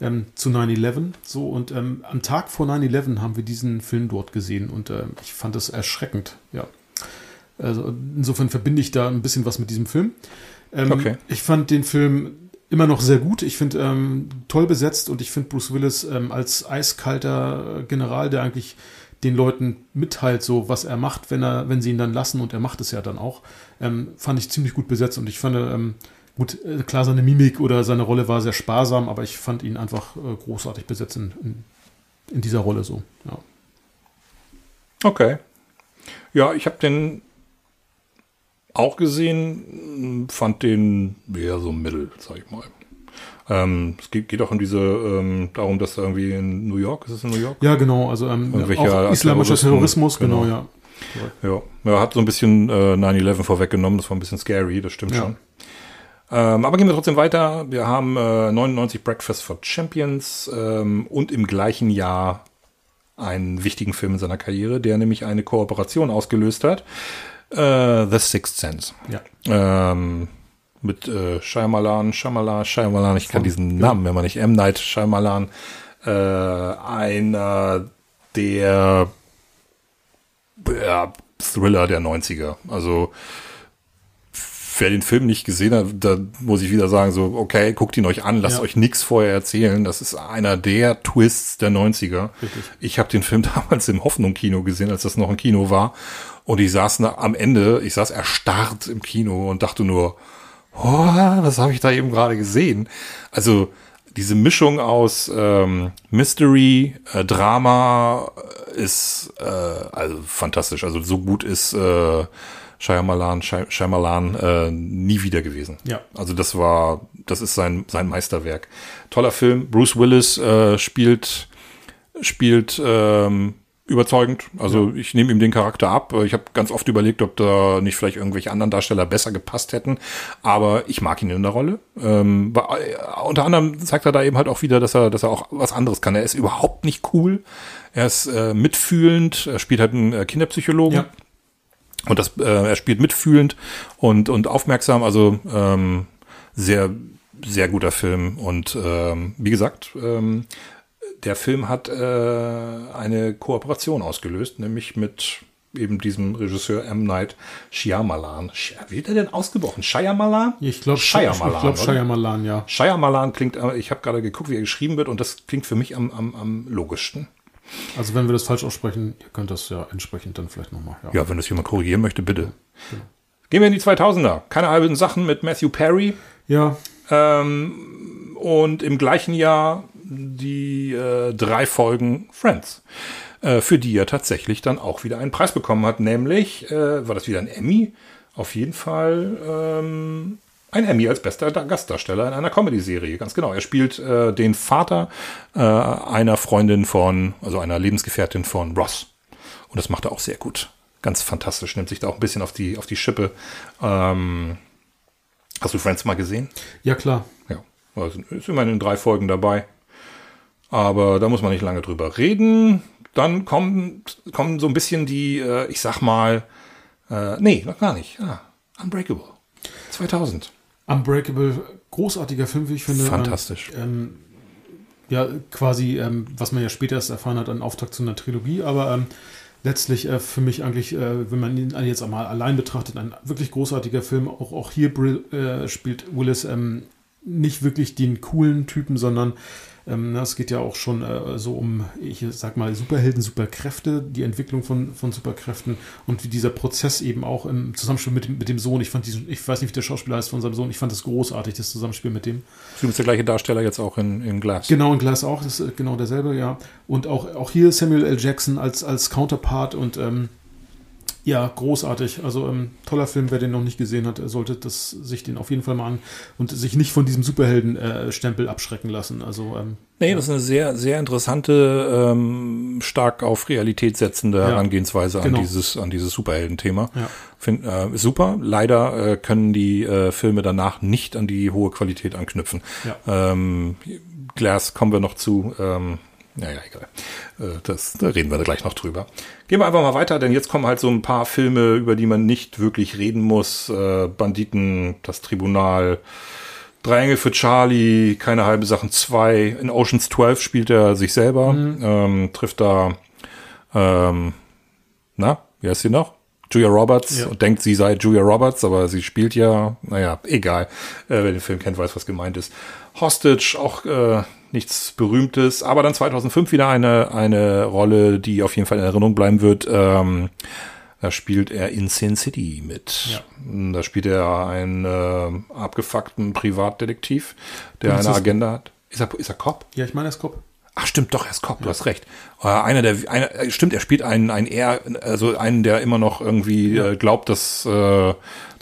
ähm, zu 9-11 so und ähm, am Tag vor 9-11 haben wir diesen Film dort gesehen und äh, ich fand es erschreckend. Ja, also insofern verbinde ich da ein bisschen was mit diesem Film. Ähm, okay. Ich fand den Film immer noch sehr gut. Ich finde ähm, toll besetzt und ich finde Bruce Willis ähm, als eiskalter General, der eigentlich den Leuten mitteilt, so was er macht, wenn er, wenn sie ihn dann lassen und er macht es ja dann auch, ähm, fand ich ziemlich gut besetzt und ich fand, ähm, gut, äh, klar, seine Mimik oder seine Rolle war sehr sparsam, aber ich fand ihn einfach äh, großartig besetzt in, in, in, dieser Rolle so, ja. Okay. Ja, ich habe den auch gesehen, fand den eher so mittel, sag ich mal. Ähm, es geht, geht auch um diese, ähm, darum, dass da irgendwie in New York, ist es in New York? Ja, genau, also ähm, auch islamischer Terrorismus, genau, genau ja. ja. Ja, hat so ein bisschen äh, 9-11 vorweggenommen, das war ein bisschen scary, das stimmt ja. schon. Ähm, aber gehen wir trotzdem weiter. Wir haben äh, 99 Breakfast for Champions ähm, und im gleichen Jahr einen wichtigen Film in seiner Karriere, der nämlich eine Kooperation ausgelöst hat. Äh, The Sixth Sense. Ja. Ähm, mit äh, Shyamalan, Shyamalan, Shyamalan, ich kann diesen Namen, wenn man nicht M. Night Shyamalan, äh, einer der ja, Thriller der 90er. Also wer den Film nicht gesehen hat, da muss ich wieder sagen, so, okay, guckt ihn euch an, lasst ja. euch nichts vorher erzählen. Das ist einer der Twists der 90er. Richtig. Ich habe den Film damals im Hoffnung-Kino gesehen, als das noch ein Kino war. Und ich saß am Ende, ich saß erstarrt im Kino und dachte nur, oh, was habe ich da eben gerade gesehen? Also diese Mischung aus ähm, Mystery, äh, Drama ist äh, also fantastisch. Also so gut ist äh, Shyamalan, Shyamalan äh, nie wieder gewesen. Ja. Also das war, das ist sein sein Meisterwerk. Toller Film. Bruce Willis äh, spielt spielt ähm, überzeugend. Also ja. ich nehme ihm den Charakter ab. Ich habe ganz oft überlegt, ob da nicht vielleicht irgendwelche anderen Darsteller besser gepasst hätten. Aber ich mag ihn in der Rolle. Ähm, äh, unter anderem zeigt er da eben halt auch wieder, dass er, dass er auch was anderes kann. Er ist überhaupt nicht cool. Er ist äh, mitfühlend. Er spielt halt einen äh, Kinderpsychologen. Ja. Und das, äh, er spielt mitfühlend und, und aufmerksam. Also ähm, sehr, sehr guter Film. Und ähm, wie gesagt, ähm, der Film hat äh, eine Kooperation ausgelöst, nämlich mit eben diesem Regisseur M. Night Shyamalan. Wie wird er denn ausgebrochen? Shyamalan? Ich glaube Shyamalan. Ich glaube Shyamalan, ja. Shyamalan klingt, äh, ich habe gerade geguckt, wie er geschrieben wird und das klingt für mich am, am, am logischsten. Also wenn wir das falsch aussprechen, ihr könnt das ja entsprechend dann vielleicht nochmal. Ja. ja, wenn das jemand korrigieren möchte, bitte. Genau. Gehen wir in die 2000er. Keine halben Sachen mit Matthew Perry. Ja. Ähm, und im gleichen Jahr die äh, drei Folgen Friends, äh, für die er tatsächlich dann auch wieder einen Preis bekommen hat, nämlich äh, war das wieder ein Emmy, auf jeden Fall ähm, ein Emmy als bester Gastdarsteller in einer Comedy-Serie, ganz genau. Er spielt äh, den Vater äh, einer Freundin von, also einer Lebensgefährtin von Ross. Und das macht er auch sehr gut. Ganz fantastisch, nimmt sich da auch ein bisschen auf die, auf die Schippe. Ähm, hast du Friends mal gesehen? Ja, klar. Ja, also ist immerhin in drei Folgen dabei. Aber da muss man nicht lange drüber reden. Dann kommen, kommen so ein bisschen die, äh, ich sag mal, äh, nee, noch gar nicht. Ah, Unbreakable. 2000. Unbreakable, großartiger Film, wie ich finde. Fantastisch. Ähm, ja quasi, ähm, was man ja später erst erfahren hat, ein Auftakt zu einer Trilogie, aber ähm, letztlich äh, für mich eigentlich, äh, wenn man ihn jetzt einmal allein betrachtet, ein wirklich großartiger Film. Auch, auch hier äh, spielt Willis ähm, nicht wirklich den coolen Typen, sondern ähm, es geht ja auch schon äh, so um, ich sag mal, Superhelden, Superkräfte, die Entwicklung von, von Superkräften und wie dieser Prozess eben auch im Zusammenspiel mit, mit dem Sohn. Ich fand diesen, ich weiß nicht, wie der Schauspieler heißt von seinem Sohn, ich fand das großartig, das Zusammenspiel mit dem. Du bist der gleiche Darsteller jetzt auch in, in Glass. Genau, in Glass auch, das ist genau derselbe, ja. Und auch, auch hier Samuel L. Jackson als, als Counterpart und ähm, ja, großartig. Also ähm, toller Film, wer den noch nicht gesehen hat, sollte das, sich den auf jeden Fall mal an und sich nicht von diesem Superhelden-Stempel äh, abschrecken lassen. Also ähm, nee, ja. das ist eine sehr, sehr interessante, ähm, stark auf Realität setzende ja. Herangehensweise genau. an dieses, an dieses Superhelden-Thema. Ja. Find, äh, super. Leider äh, können die äh, Filme danach nicht an die hohe Qualität anknüpfen. Ja. Ähm, Glass kommen wir noch zu. Ähm, naja, egal. Äh, das, da reden wir gleich noch drüber. Gehen wir einfach mal weiter, denn jetzt kommen halt so ein paar Filme, über die man nicht wirklich reden muss. Äh, Banditen, das Tribunal, Drei Engel für Charlie, keine halbe Sachen zwei. In Oceans 12 spielt er sich selber, mhm. ähm, trifft da, ähm, na, wie heißt sie noch? Julia Roberts ja. und denkt, sie sei Julia Roberts, aber sie spielt ja, naja, egal. Äh, wer den Film kennt, weiß, was gemeint ist. Hostage, auch äh, nichts Berühmtes, aber dann 2005 wieder eine, eine Rolle, die auf jeden Fall in Erinnerung bleiben wird. Ähm, da spielt er in Sin City mit. Ja. Da spielt er einen äh, abgefuckten Privatdetektiv, der eine Agenda hat. Ist er, ist er Cop? Ja, ich meine, er ist Cop. Ach stimmt, doch, er ist Cop, ja. du hast recht. Äh, einer der, einer, äh, stimmt, er spielt einen, einen eher, also einen, der immer noch irgendwie äh, glaubt, dass äh,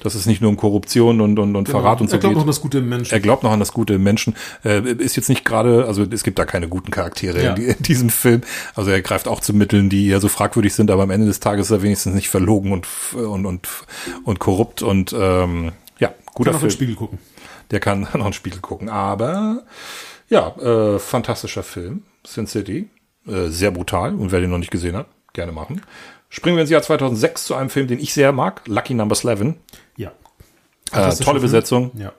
dass es nicht nur um Korruption und, und, und genau. Verrat und so geht. Er glaubt noch an das Gute Menschen. Er glaubt noch an das Gute Menschen. Äh, ist jetzt nicht gerade, also es gibt da keine guten Charaktere ja. in, in, diesem Film. Also er greift auch zu Mitteln, die ja so fragwürdig sind, aber am Ende des Tages ist er wenigstens nicht verlogen und, und, und, und korrupt und ähm, ja, guter kann Film. Kann Spiegel gucken. Der kann noch einen Spiegel gucken. Aber ja, äh, fantastischer Film, Sin City. Äh, sehr brutal und wer den noch nicht gesehen hat, gerne machen. Springen wir ins Jahr 2006 zu einem Film, den ich sehr mag, Lucky Number 11. Ja. Äh, tolle Besetzung. Ja.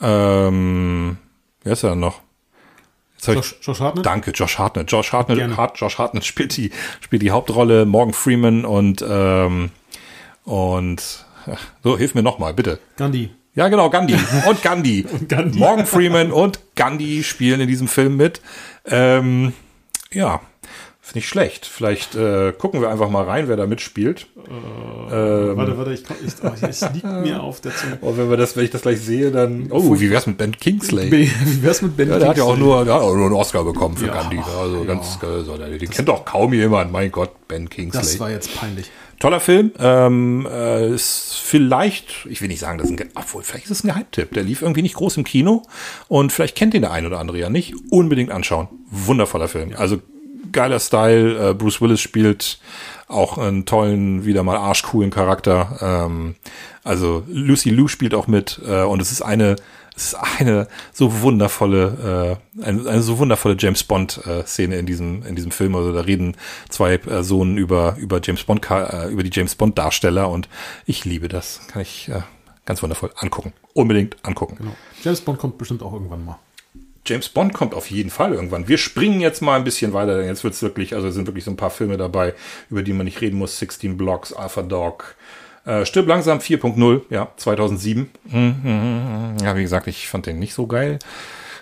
Ähm, wer ist er noch? Josh, Josh, Hartnett? Danke, Josh Hartnett. Josh Hartnett, Hart, Josh Hartnett spielt die, spielt die Hauptrolle, Morgan Freeman und, ähm, und, so, hilf mir nochmal, bitte. Gandhi. Ja, genau, Gandhi. Und Gandhi. und Gandhi. Morgan Freeman und Gandhi spielen in diesem Film mit. Ähm, ja, Finde ich schlecht. Vielleicht äh, gucken wir einfach mal rein, wer da mitspielt. Äh, ähm, warte, warte, ich, ich, oh, es liegt mir auf der Zunge. Oh, wenn, wir das, wenn ich das gleich sehe, dann. Oh, wie wär's mit Ben Kingsley? Wie wär's mit Ben ja, Der hat ja auch nur, der hat auch nur einen Oscar bekommen für ja, Gandhi. Also ja. ganz, also, den das kennt doch kaum jemand. Mein Gott, Ben Kingsley. Das war jetzt peinlich. Toller Film. Ähm, äh, ist vielleicht, ich will nicht sagen, das ist ein, obwohl, vielleicht ist es ein Geheimtipp. Der lief irgendwie nicht groß im Kino und vielleicht kennt ihn der ein oder andere ja nicht. Unbedingt anschauen. Wundervoller Film. Also geiler Style. Äh, Bruce Willis spielt auch einen tollen, wieder mal arschcoolen Charakter. Ähm, also Lucy Liu spielt auch mit äh, und es ist eine es ist eine so wundervolle, äh, eine, eine so wundervolle James Bond äh, Szene in diesem in diesem Film. Also da reden zwei Personen über über James Bond äh, über die James Bond Darsteller und ich liebe das. Kann ich äh, ganz wundervoll angucken. Unbedingt angucken. Genau. James Bond kommt bestimmt auch irgendwann mal. James Bond kommt auf jeden Fall irgendwann. Wir springen jetzt mal ein bisschen weiter, denn jetzt wird's wirklich, also sind wirklich so ein paar Filme dabei, über die man nicht reden muss. 16 Blocks, Alpha Dog, äh, Stirb langsam 4.0, ja, 2007. Mhm. Ja, wie gesagt, ich fand den nicht so geil.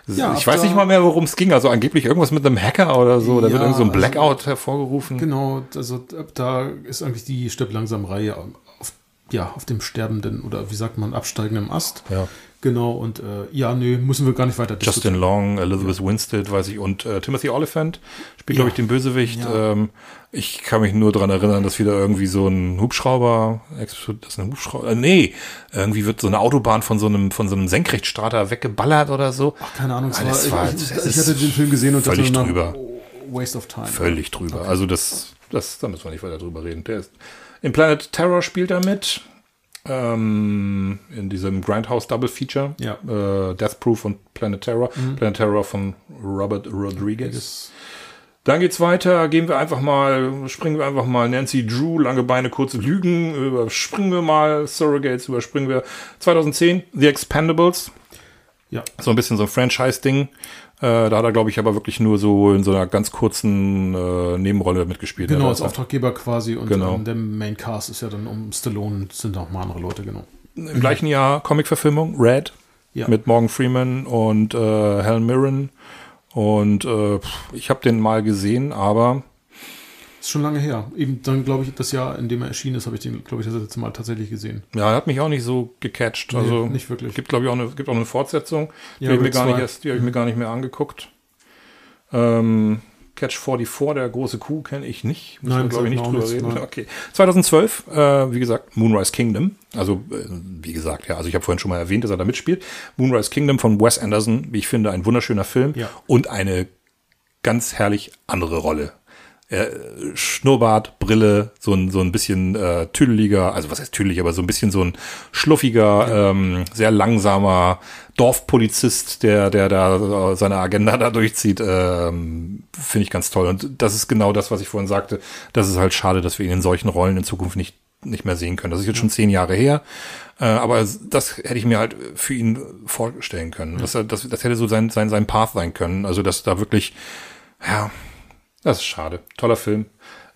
Ja, ich weiß nicht mal mehr, worum es ging. Also angeblich irgendwas mit einem Hacker oder so. Da ja, wird irgendwie so ein also Blackout also, hervorgerufen. Genau, also da ist eigentlich die Stirb langsam Reihe auf, ja, auf dem sterbenden oder wie sagt man, absteigenden Ast. Ja. Genau, und äh, ja, nö, müssen wir gar nicht weiter Justin Long, Elizabeth ja. Winstead, weiß ich, und äh, Timothy Oliphant spielt, ja. glaube ich, den Bösewicht. Ja. Ähm, ich kann mich nur dran erinnern, dass wieder irgendwie so ein Hubschrauber, das ist ein Hubschrauber, äh, nee, irgendwie wird so eine Autobahn von so einem, von so einem Senkrechtstarter weggeballert oder so. Ach, keine Ahnung, ah, das war, ich, ich, ich hatte den Film gesehen und völlig dachte, drüber. Waste of time. Völlig drüber. Okay. Also das, das, da müssen wir nicht weiter drüber reden. Der ist, in Planet Terror spielt er mit ähm, in diesem Grindhouse Double Feature. Ja. Äh, Death Proof und Planet Terror. Mhm. Planet Terror von Robert Rodriguez. Dann geht's weiter, gehen wir einfach mal, springen wir einfach mal Nancy Drew, lange Beine, kurze Lügen, überspringen wir mal Surrogates, überspringen wir 2010 The Expendables. Ja. So ein bisschen so ein Franchise-Ding. Äh, da hat er, glaube ich, aber wirklich nur so in so einer ganz kurzen äh, Nebenrolle mitgespielt. Genau, als Auftraggeber quasi und Genau. ähm, der Main Cast ist ja dann um Stallone sind noch mal andere Leute, genau. Im gleichen Jahr Comic-Verfilmung, Red, Ja. mit Morgan Freeman und äh, Helen Mirren. Und äh, ich habe den mal gesehen, aber Ist schon lange her. Eben dann, glaube ich, das Jahr, in dem er erschienen ist, habe ich den, glaube ich, das letzte Mal tatsächlich gesehen. ja, er hat mich auch nicht so gecatcht. Nee, also nicht wirklich. Gibt, glaube ich, auch eine, gibt auch eine Fortsetzung. Die Ja, habe ich, mir gar nicht zwei. erst- die hab ich mir gar nicht mehr angeguckt. Ähm, Catch 44, der große Kuh, kenne ich nicht. Müssen Nein, glaube ich, nicht mir drüber auch reden. nichts, nein. Okay. 2012, äh, wie gesagt, Moonrise Kingdom. Also, äh, wie gesagt, ja, also ich habe vorhin schon mal erwähnt, dass er da mitspielt. Moonrise Kingdom von Wes Anderson, wie ich finde, ein wunderschöner Film. Ja. Und eine ganz herrlich andere Rolle. Äh, Schnurrbart, Brille, so ein, so ein bisschen äh, tüdeliger, also was heißt tüdelig, aber so ein bisschen so ein schluffiger, ähm, sehr langsamer Dorfpolizist, der, der da seine Agenda da durchzieht, ähm, finde ich ganz toll. Und das ist genau das, was ich vorhin sagte. Das ist halt schade, dass wir ihn in solchen Rollen in Zukunft nicht, nicht mehr sehen können. Das ist jetzt schon zehn Jahre her. Äh, aber das hätte ich mir halt für ihn vorstellen können. Das, das, das hätte so sein, sein, sein Path sein können. Also, dass da wirklich, ja, das ist schade. Toller Film.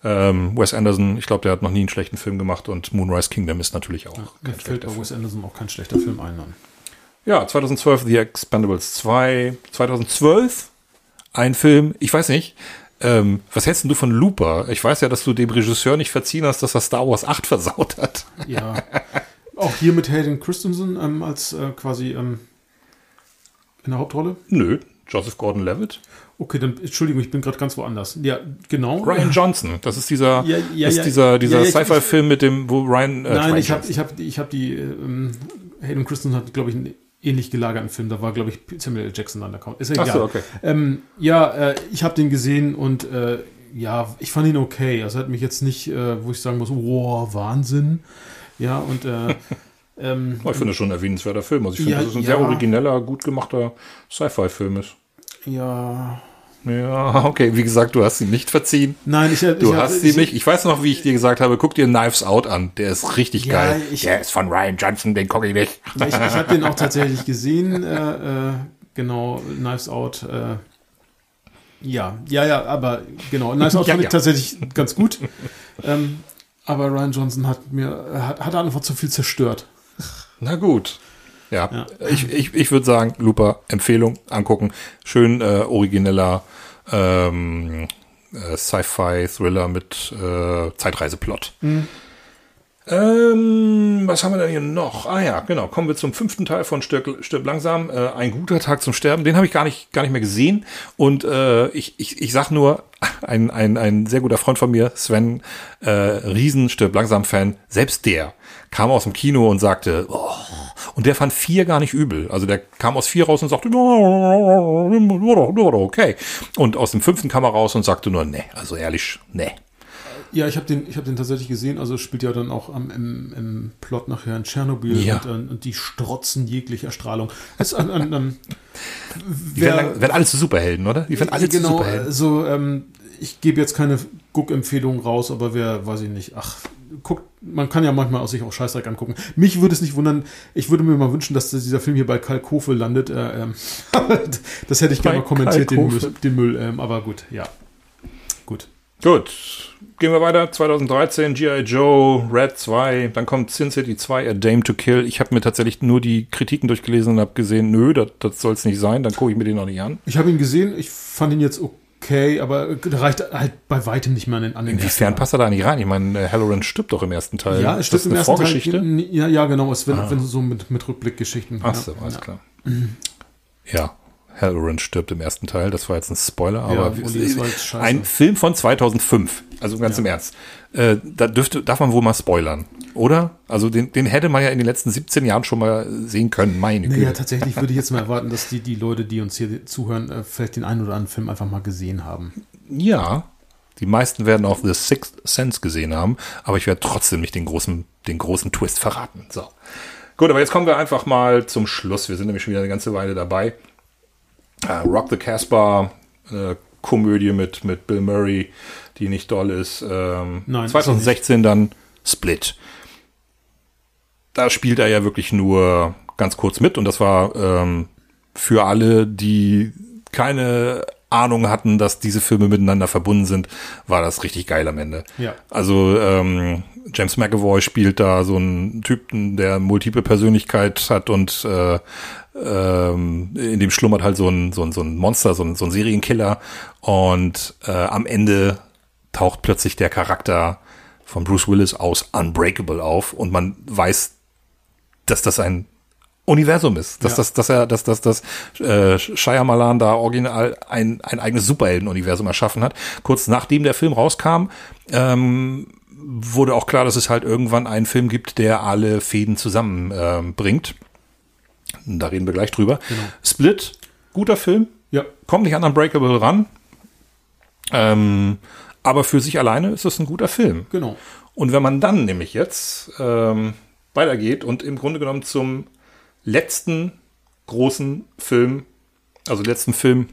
Ähm, Wes Anderson, ich glaube, der hat noch nie einen schlechten Film gemacht und Moonrise Kingdom ist natürlich auch kein fällt bei. Wes Anderson auch kein schlechter Film ein. Nein. Ja, 2012 The Expendables 2. 2012 ein Film, ich weiß nicht, ähm, was hältst du von Looper? Ich weiß ja, dass du dem Regisseur nicht verziehen hast, dass er Star Wars 8 versaut hat. Ja. auch hier mit Hayden Christensen ähm, als äh, quasi ähm, in der Hauptrolle. Nö, Joseph Gordon-Levitt. Okay, dann Entschuldigung, ich bin gerade ganz woanders. Ja, genau. Ryan Johnson, das ist dieser, Ja, ja, ist ja. dieser, dieser Sci-Fi-Film mit dem, wo Ryan, äh, Nein, ich habe ich hab, ich hab die, ähm, Hayden Christensen hat, glaube ich, einen ähnlich gelagerten Film. Da war, glaube ich, Samuel L. Jackson an der Count. Ist ja Ach egal. so, okay. ähm, ja, äh, ich habe den gesehen und äh, ja, ich fand ihn okay. Also hat mich jetzt nicht, äh, wo ich sagen muss, wow, Wahnsinn. Ja, und äh, ähm, Oh, ich finde das schon ein erwähnenswerter Film. Also ich finde, Ja, dass es ein sehr origineller, gut gemachter Sci-Fi-Film ist. ja. Ja, okay, wie gesagt, du hast ihn nicht verziehen. Nein, ich, Du ich, hast ich, ihn nicht. Ich weiß noch, wie ich dir gesagt habe, guck dir Knives Out an. Der ist richtig Ja, geil. ich- Der ist von Ryan Johnson, den gucke ich nicht. Ich, ich habe den auch tatsächlich gesehen, äh, äh, genau, Knives Out. Äh, ja, ja, ja, aber genau, Knives Out Ja, fand ich tatsächlich ganz gut. ähm, aber Ryan Johnson hat mir, hat, hat einfach zu viel zerstört. Na gut. Ja, Ja. ich, ich, ich würde sagen, Looper, Empfehlung, angucken. Schön äh, origineller ähm, äh, Sci-Fi-Thriller mit äh, Zeitreiseplot. Ähm, was haben wir denn hier noch? Ah ja, genau. Kommen wir zum fünften Teil von Stirb, Stirb langsam. Äh, ein guter Tag zum Sterben. Den habe ich gar nicht, gar nicht mehr gesehen. Und äh, ich, ich, ich sag nur, ein, ein, ein sehr guter Freund von mir, Sven, äh, Riesen Stirb langsam Fan, selbst der kam aus dem Kino und sagte, oh, und der fand vier gar nicht übel. Also der kam aus vier raus und sagte, okay. Und aus dem fünften kam er raus und sagte nur, nee, also ehrlich, nee. Ja, ich habe den, ich hab den tatsächlich gesehen. Also spielt ja dann auch am, im, im Plot nachher in Tschernobyl Ja. und, äh, und die strotzen jeglicher Strahlung. Es, an, an, an, Die werden, werden alle zu Superhelden, oder? Die werden alle zu genau, Superhelden. also ähm, ich gebe jetzt keine Guck-Empfehlungen raus, aber wer, weiß ich nicht, ach, guckt, man kann ja manchmal aus sich auch Scheißdreck angucken. Mich würde es nicht wundern, ich würde mir mal wünschen, dass dieser Film hier bei Kalkofe landet. Äh, ähm, das hätte ich gerne mal kommentiert, den. Müll- den Müll, ähm, aber gut, ja. Gut. Gut, gehen wir weiter. 2013, G.I. Joe, Red 2, dann kommt Sin City 2, A Dame to Kill. Ich habe mir tatsächlich nur die Kritiken durchgelesen und habe gesehen, nö, das, das soll es nicht sein, dann gucke ich mir den noch nicht an. Ich habe ihn gesehen, ich fand ihn jetzt okay, aber der reicht halt bei weitem nicht mehr an den, an den Inwiefern passt er da nicht rein? Ich meine, äh, Halloran stirbt doch im ersten Teil. Ja, es das im eine ersten Vorgeschichte? Teil. Ja, ja, genau. Es wenn, wenn so mit, mit Rückblickgeschichten. Ach so, ja. alles klar. Ja, Halloran stirbt im ersten Teil. Das war jetzt ein Spoiler, aber jetzt scheiße. ein Film von 2005. Also ganz im Ernst. Äh, da dürfte, darf man wohl mal spoilern, oder? Also den, den hätte man ja in den letzten 17 Jahren schon mal sehen können. Meine Naja, Güte. tatsächlich würde ich jetzt mal erwarten, dass die, die Leute, die uns hier zuhören, äh, vielleicht den einen oder anderen Film einfach mal gesehen haben. Ja, die meisten werden auch The Sixth Sense gesehen haben, aber ich werde trotzdem nicht den großen, den großen Twist verraten. So. Gut, aber jetzt kommen wir einfach mal zum Schluss. Wir sind nämlich schon wieder eine ganze Weile dabei. Äh, Rock the Casbah, äh, Komödie mit, mit Bill Murray, die nicht doll ist. Ähm, Nein, ist 2016 dann Split. Da spielt er ja wirklich nur ganz kurz mit und das war ähm, für alle, die keine Ahnung hatten, dass diese Filme miteinander verbunden sind, war das richtig geil am Ende. Ja. Also ähm, James McAvoy spielt da so einen Typen, der multiple Persönlichkeit hat und äh, ähm, in dem schlummert halt so ein, so ein, so ein Monster, so ein, so ein Serienkiller und äh, am Ende taucht plötzlich der Charakter von Bruce Willis aus Unbreakable auf und man weiß, dass das ein Universum ist, dass Ja. das, dass er, dass dass dass äh, Shyamalan da original ein ein eigenes Superhelden-Universum erschaffen hat. Kurz nachdem der Film rauskam, ähm, wurde auch klar, dass es halt irgendwann einen Film gibt, der alle Fäden zusammenbringt. Ähm, bringt. da reden wir gleich drüber. Split, guter Film, Ja. kommt nicht an Unbreakable ran, ähm, aber für sich alleine ist es ein guter Film. Genau. Und wenn man dann nämlich jetzt ähm, weitergeht und im Grunde genommen zum letzten großen Film, also letzten Film,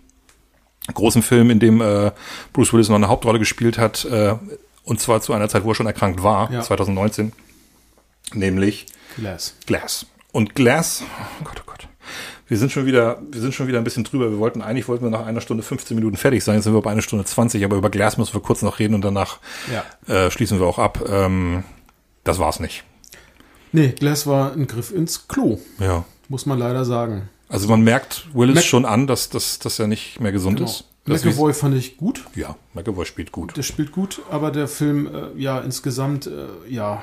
großen Film, in dem äh, Bruce Willis noch eine Hauptrolle gespielt hat, äh, und zwar zu einer Zeit, wo er schon erkrankt war, Ja. 2019, nämlich Glass. Glass. Und Glass, oh Gott, oh Gott. Wir sind schon wieder, wir sind schon wieder ein bisschen drüber. Wir wollten, eigentlich wollten wir nach einer Stunde 15 Minuten fertig sein. Jetzt sind wir bei einer Stunde 20, aber über Glass müssen wir kurz noch reden und danach Ja. äh, schließen wir auch ab. Ähm, das war's nicht. Nee, Glass war ein Griff ins Klo, Ja. muss man leider sagen. Also man merkt Willis Mac- schon an, dass, dass, dass er nicht mehr gesund ist. McAvoy fand ich gut. ja, McAvoy spielt gut. Der spielt gut, aber der Film, äh, ja, insgesamt, äh, ja.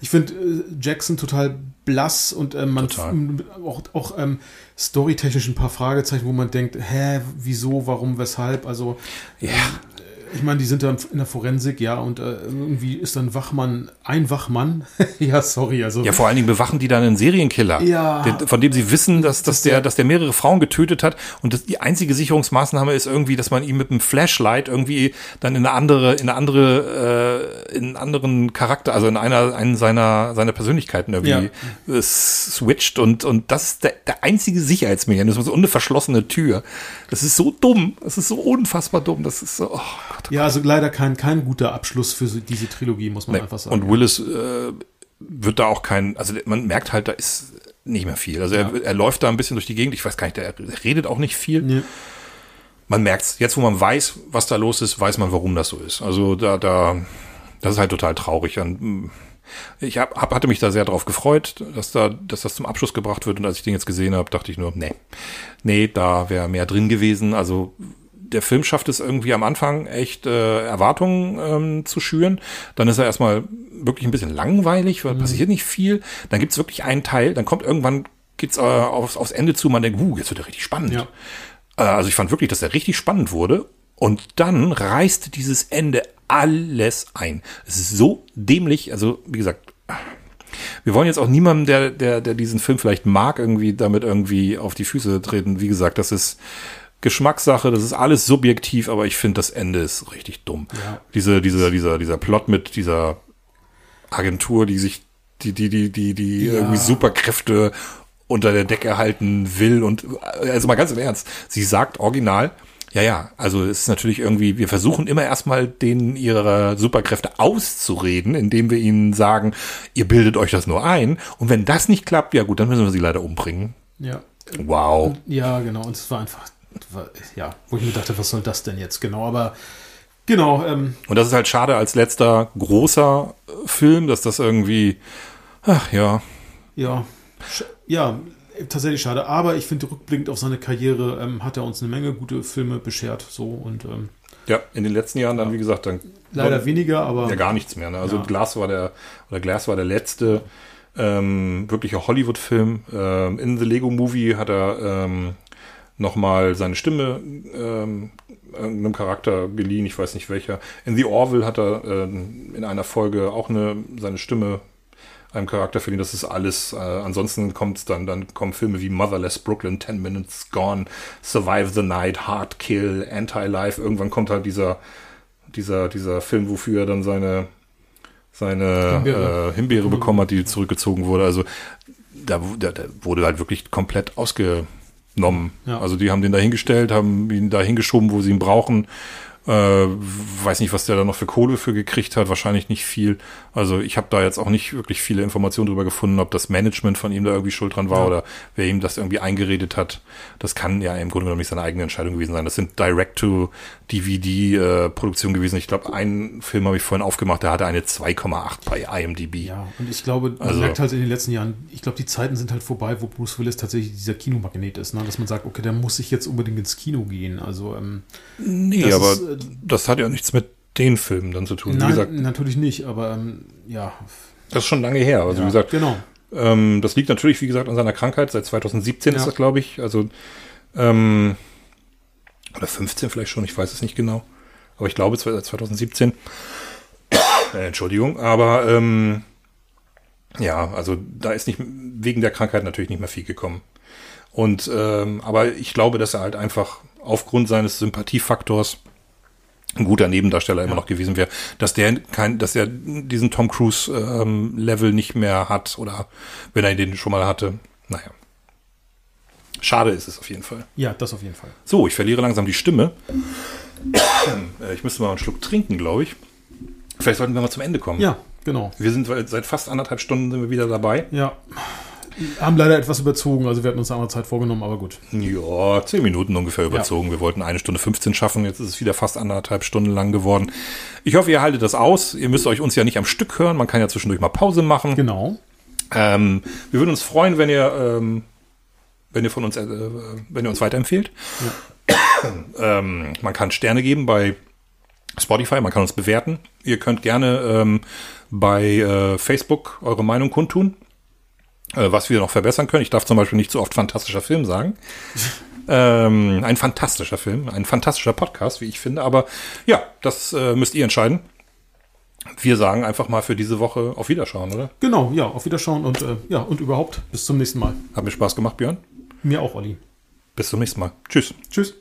Ich finde äh, Jackson total blass und äh, man Total. auch, auch ähm, storytechnisch ein paar Fragezeichen, wo man denkt, hä, wieso, warum, weshalb? Also, Ja. Ich meine, die sind dann in der Forensik, ja, und äh, irgendwie ist dann Wachmann, ein Wachmann. ja, sorry, also. Ja, vor allen Dingen bewachen die dann einen Serienkiller, Ja. der, von dem sie wissen, dass, dass, der, dass der mehrere Frauen getötet hat und das, die einzige Sicherungsmaßnahme ist irgendwie, dass man ihm mit einem Flashlight irgendwie dann in eine andere, in eine andere, äh, in einen anderen Charakter, also in einer, einen seiner, seiner Persönlichkeiten irgendwie äh, switcht und, und das ist der, der einzige Sicherheitsmechanismus und eine verschlossene Tür. Das ist so dumm, das ist so unfassbar dumm, das ist so, oh Gott. Ja, also leider kein, kein guter Abschluss für diese Trilogie, muss man Nee. einfach sagen. Und Willis äh, wird da auch kein, also man merkt halt, da ist nicht mehr viel. Also er, er läuft da ein bisschen durch die Gegend. Ich weiß gar nicht, er redet auch nicht viel. Nee. Man merkt's. Jetzt, wo man weiß, was da los ist, weiß man, warum das so ist. Also da, da, das ist halt total traurig. Und mm, ich hab, hab, hatte mich da sehr drauf gefreut, dass da, dass das zum Abschluss gebracht wird. Und als ich den jetzt gesehen habe, dachte ich nur, nee, nee, da wäre mehr drin gewesen. Also der Film schafft es irgendwie am Anfang echt äh, Erwartungen ähm, zu schüren. Dann ist er erstmal wirklich ein bisschen langweilig, weil passiert nicht viel. Dann gibt's wirklich einen Teil, dann kommt irgendwann geht's äh, aufs, aufs Ende zu, man denkt, uh, jetzt wird er richtig spannend. Ja. Äh, also ich fand wirklich, dass er richtig spannend wurde. Und dann reißt dieses Ende alles ein. Es ist so dämlich, also wie gesagt, wir wollen jetzt auch niemandem, der, der, der diesen Film vielleicht mag, irgendwie damit irgendwie auf die Füße treten. Wie gesagt, das ist Geschmackssache, das ist alles subjektiv, aber ich finde, das Ende ist richtig dumm. Ja. Diese, dieser, dieser, dieser Plot mit dieser Agentur, die sich, die, die, die, die, die Ja. irgendwie Superkräfte unter der Decke halten will und, also mal ganz im Ernst, sie sagt original, ja, ja, also es ist natürlich irgendwie, wir versuchen immer erstmal denen ihre Superkräfte auszureden, indem wir ihnen sagen, ihr bildet euch das nur ein. Und wenn das nicht klappt, ja gut, dann müssen wir sie leider umbringen. Ja. Wow. Ja, genau. Und es war einfach, ja, wo ich mir dachte, was soll das denn jetzt genau? Aber genau, ähm, Und das ist halt schade als letzter großer äh, Film, dass das irgendwie, ach ja, ja, ja, tatsächlich schade. Aber ich finde, rückblickend auf seine Karriere ähm, hat er uns eine Menge gute Filme beschert. So und ähm, ja, in den letzten Jahren dann, wie gesagt, dann leider weniger, aber ja gar nichts mehr. Ne? Also Ja. Glass war der, oder Glass war der letzte ähm, wirkliche Hollywood-Film. Ähm, in The Lego Movie hat er ähm, nochmal seine Stimme ähm, irgendeinem Charakter geliehen, ich weiß nicht welcher. In The Orville hat er ähm, in einer Folge auch eine, seine Stimme einem Charakter verliehen. Das ist alles. Äh, ansonsten kommt dann, dann kommen Filme wie Motherless Brooklyn, 10 Minutes Gone, Survive the Night, Hard Kill, Anti-Life. Irgendwann kommt halt dieser, dieser, dieser Film, wofür er dann seine, seine Himbeere. äh, Himbeere bekommen hat, die zurückgezogen wurde. Also da, da, da wurde halt wirklich komplett ausgenommen. Ja. Also die haben den da hingestellt, haben ihn da hingeschoben, wo sie ihn brauchen. Äh, weiß nicht, was der da noch für Kohle für gekriegt hat, wahrscheinlich nicht viel. Also ich habe da jetzt auch nicht wirklich viele Informationen drüber gefunden, ob das Management von ihm da irgendwie schuld dran war Ja. oder wer ihm das irgendwie eingeredet hat. Das kann ja im Grunde genommen nicht seine eigene Entscheidung gewesen sein. Das sind Direct-to-DVD-Produktionen gewesen. Ich glaube, einen Film habe ich vorhin aufgemacht, der hatte eine 2,8 bei IMDb. Ja, und ich glaube, man Also- merkt halt in den letzten Jahren, ich glaube, die Zeiten sind halt vorbei, wo Bruce Willis tatsächlich dieser Kinomagnet ist, ne? dass man sagt, okay, der muss sich jetzt unbedingt ins Kino gehen. Also, ähm, Nee, Das aber ist, äh, das hat ja nichts mit den Filmen dann zu tun. Wie nein, gesagt, natürlich nicht, aber ähm, ja. das ist schon lange her. Also ja, wie gesagt, genau. Ähm, das liegt natürlich, wie gesagt, an seiner Krankheit. Seit 2017 Ja. ist das, glaube ich. Also, ähm, oder 15 vielleicht schon, ich weiß es nicht genau. Aber ich glaube, seit 2017. äh, Entschuldigung, aber ähm, ja, also da ist nicht wegen der Krankheit natürlich nicht mehr viel gekommen. Und ähm, aber ich glaube, dass er halt einfach aufgrund seines Sympathiefaktors ein guter Nebendarsteller immer noch gewesen wäre, dass der kein, dass er diesen Tom Cruise ähm, Level nicht mehr hat oder wenn er den schon mal hatte. Naja. Schade ist es auf jeden Fall. Ja, das auf jeden Fall. So, ich verliere langsam die Stimme. Äh, ich müsste mal einen Schluck trinken, glaube ich. Vielleicht sollten wir mal zum Ende kommen. Ja, genau. Wir sind seit fast anderthalb Stunden sind wir wieder dabei. Ja. Haben leider etwas überzogen, also wir hatten uns eine andere Zeit vorgenommen, aber gut. Ja, zehn Minuten ungefähr überzogen. Wir wollten eine Stunde 15 schaffen. Jetzt ist es wieder fast anderthalb Stunden lang geworden. Ich hoffe, ihr haltet das aus. Ihr müsst euch uns ja nicht am Stück hören. Man kann ja zwischendurch mal Pause machen. Genau. Ähm, wir würden uns freuen, wenn ihr, ähm, wenn ihr von uns, äh, wenn ihr uns weiterempfehlt. ähm, man kann Sterne geben bei Spotify, man kann uns bewerten. Ihr könnt gerne ähm, bei äh, Facebook eure Meinung kundtun, was wir noch verbessern können. Ich darf zum Beispiel nicht so oft fantastischer Film sagen. ähm, ein fantastischer Film, ein fantastischer Podcast, wie ich finde. Aber ja, das äh, müsst ihr entscheiden. Wir sagen einfach mal für diese Woche auf Wiederschauen, oder? Genau, ja, auf Wiederschauen und äh, ja, und überhaupt bis zum nächsten Mal. Hat mir Spaß gemacht, Björn. Mir auch, Olli. Bis zum nächsten Mal. Tschüss. Tschüss.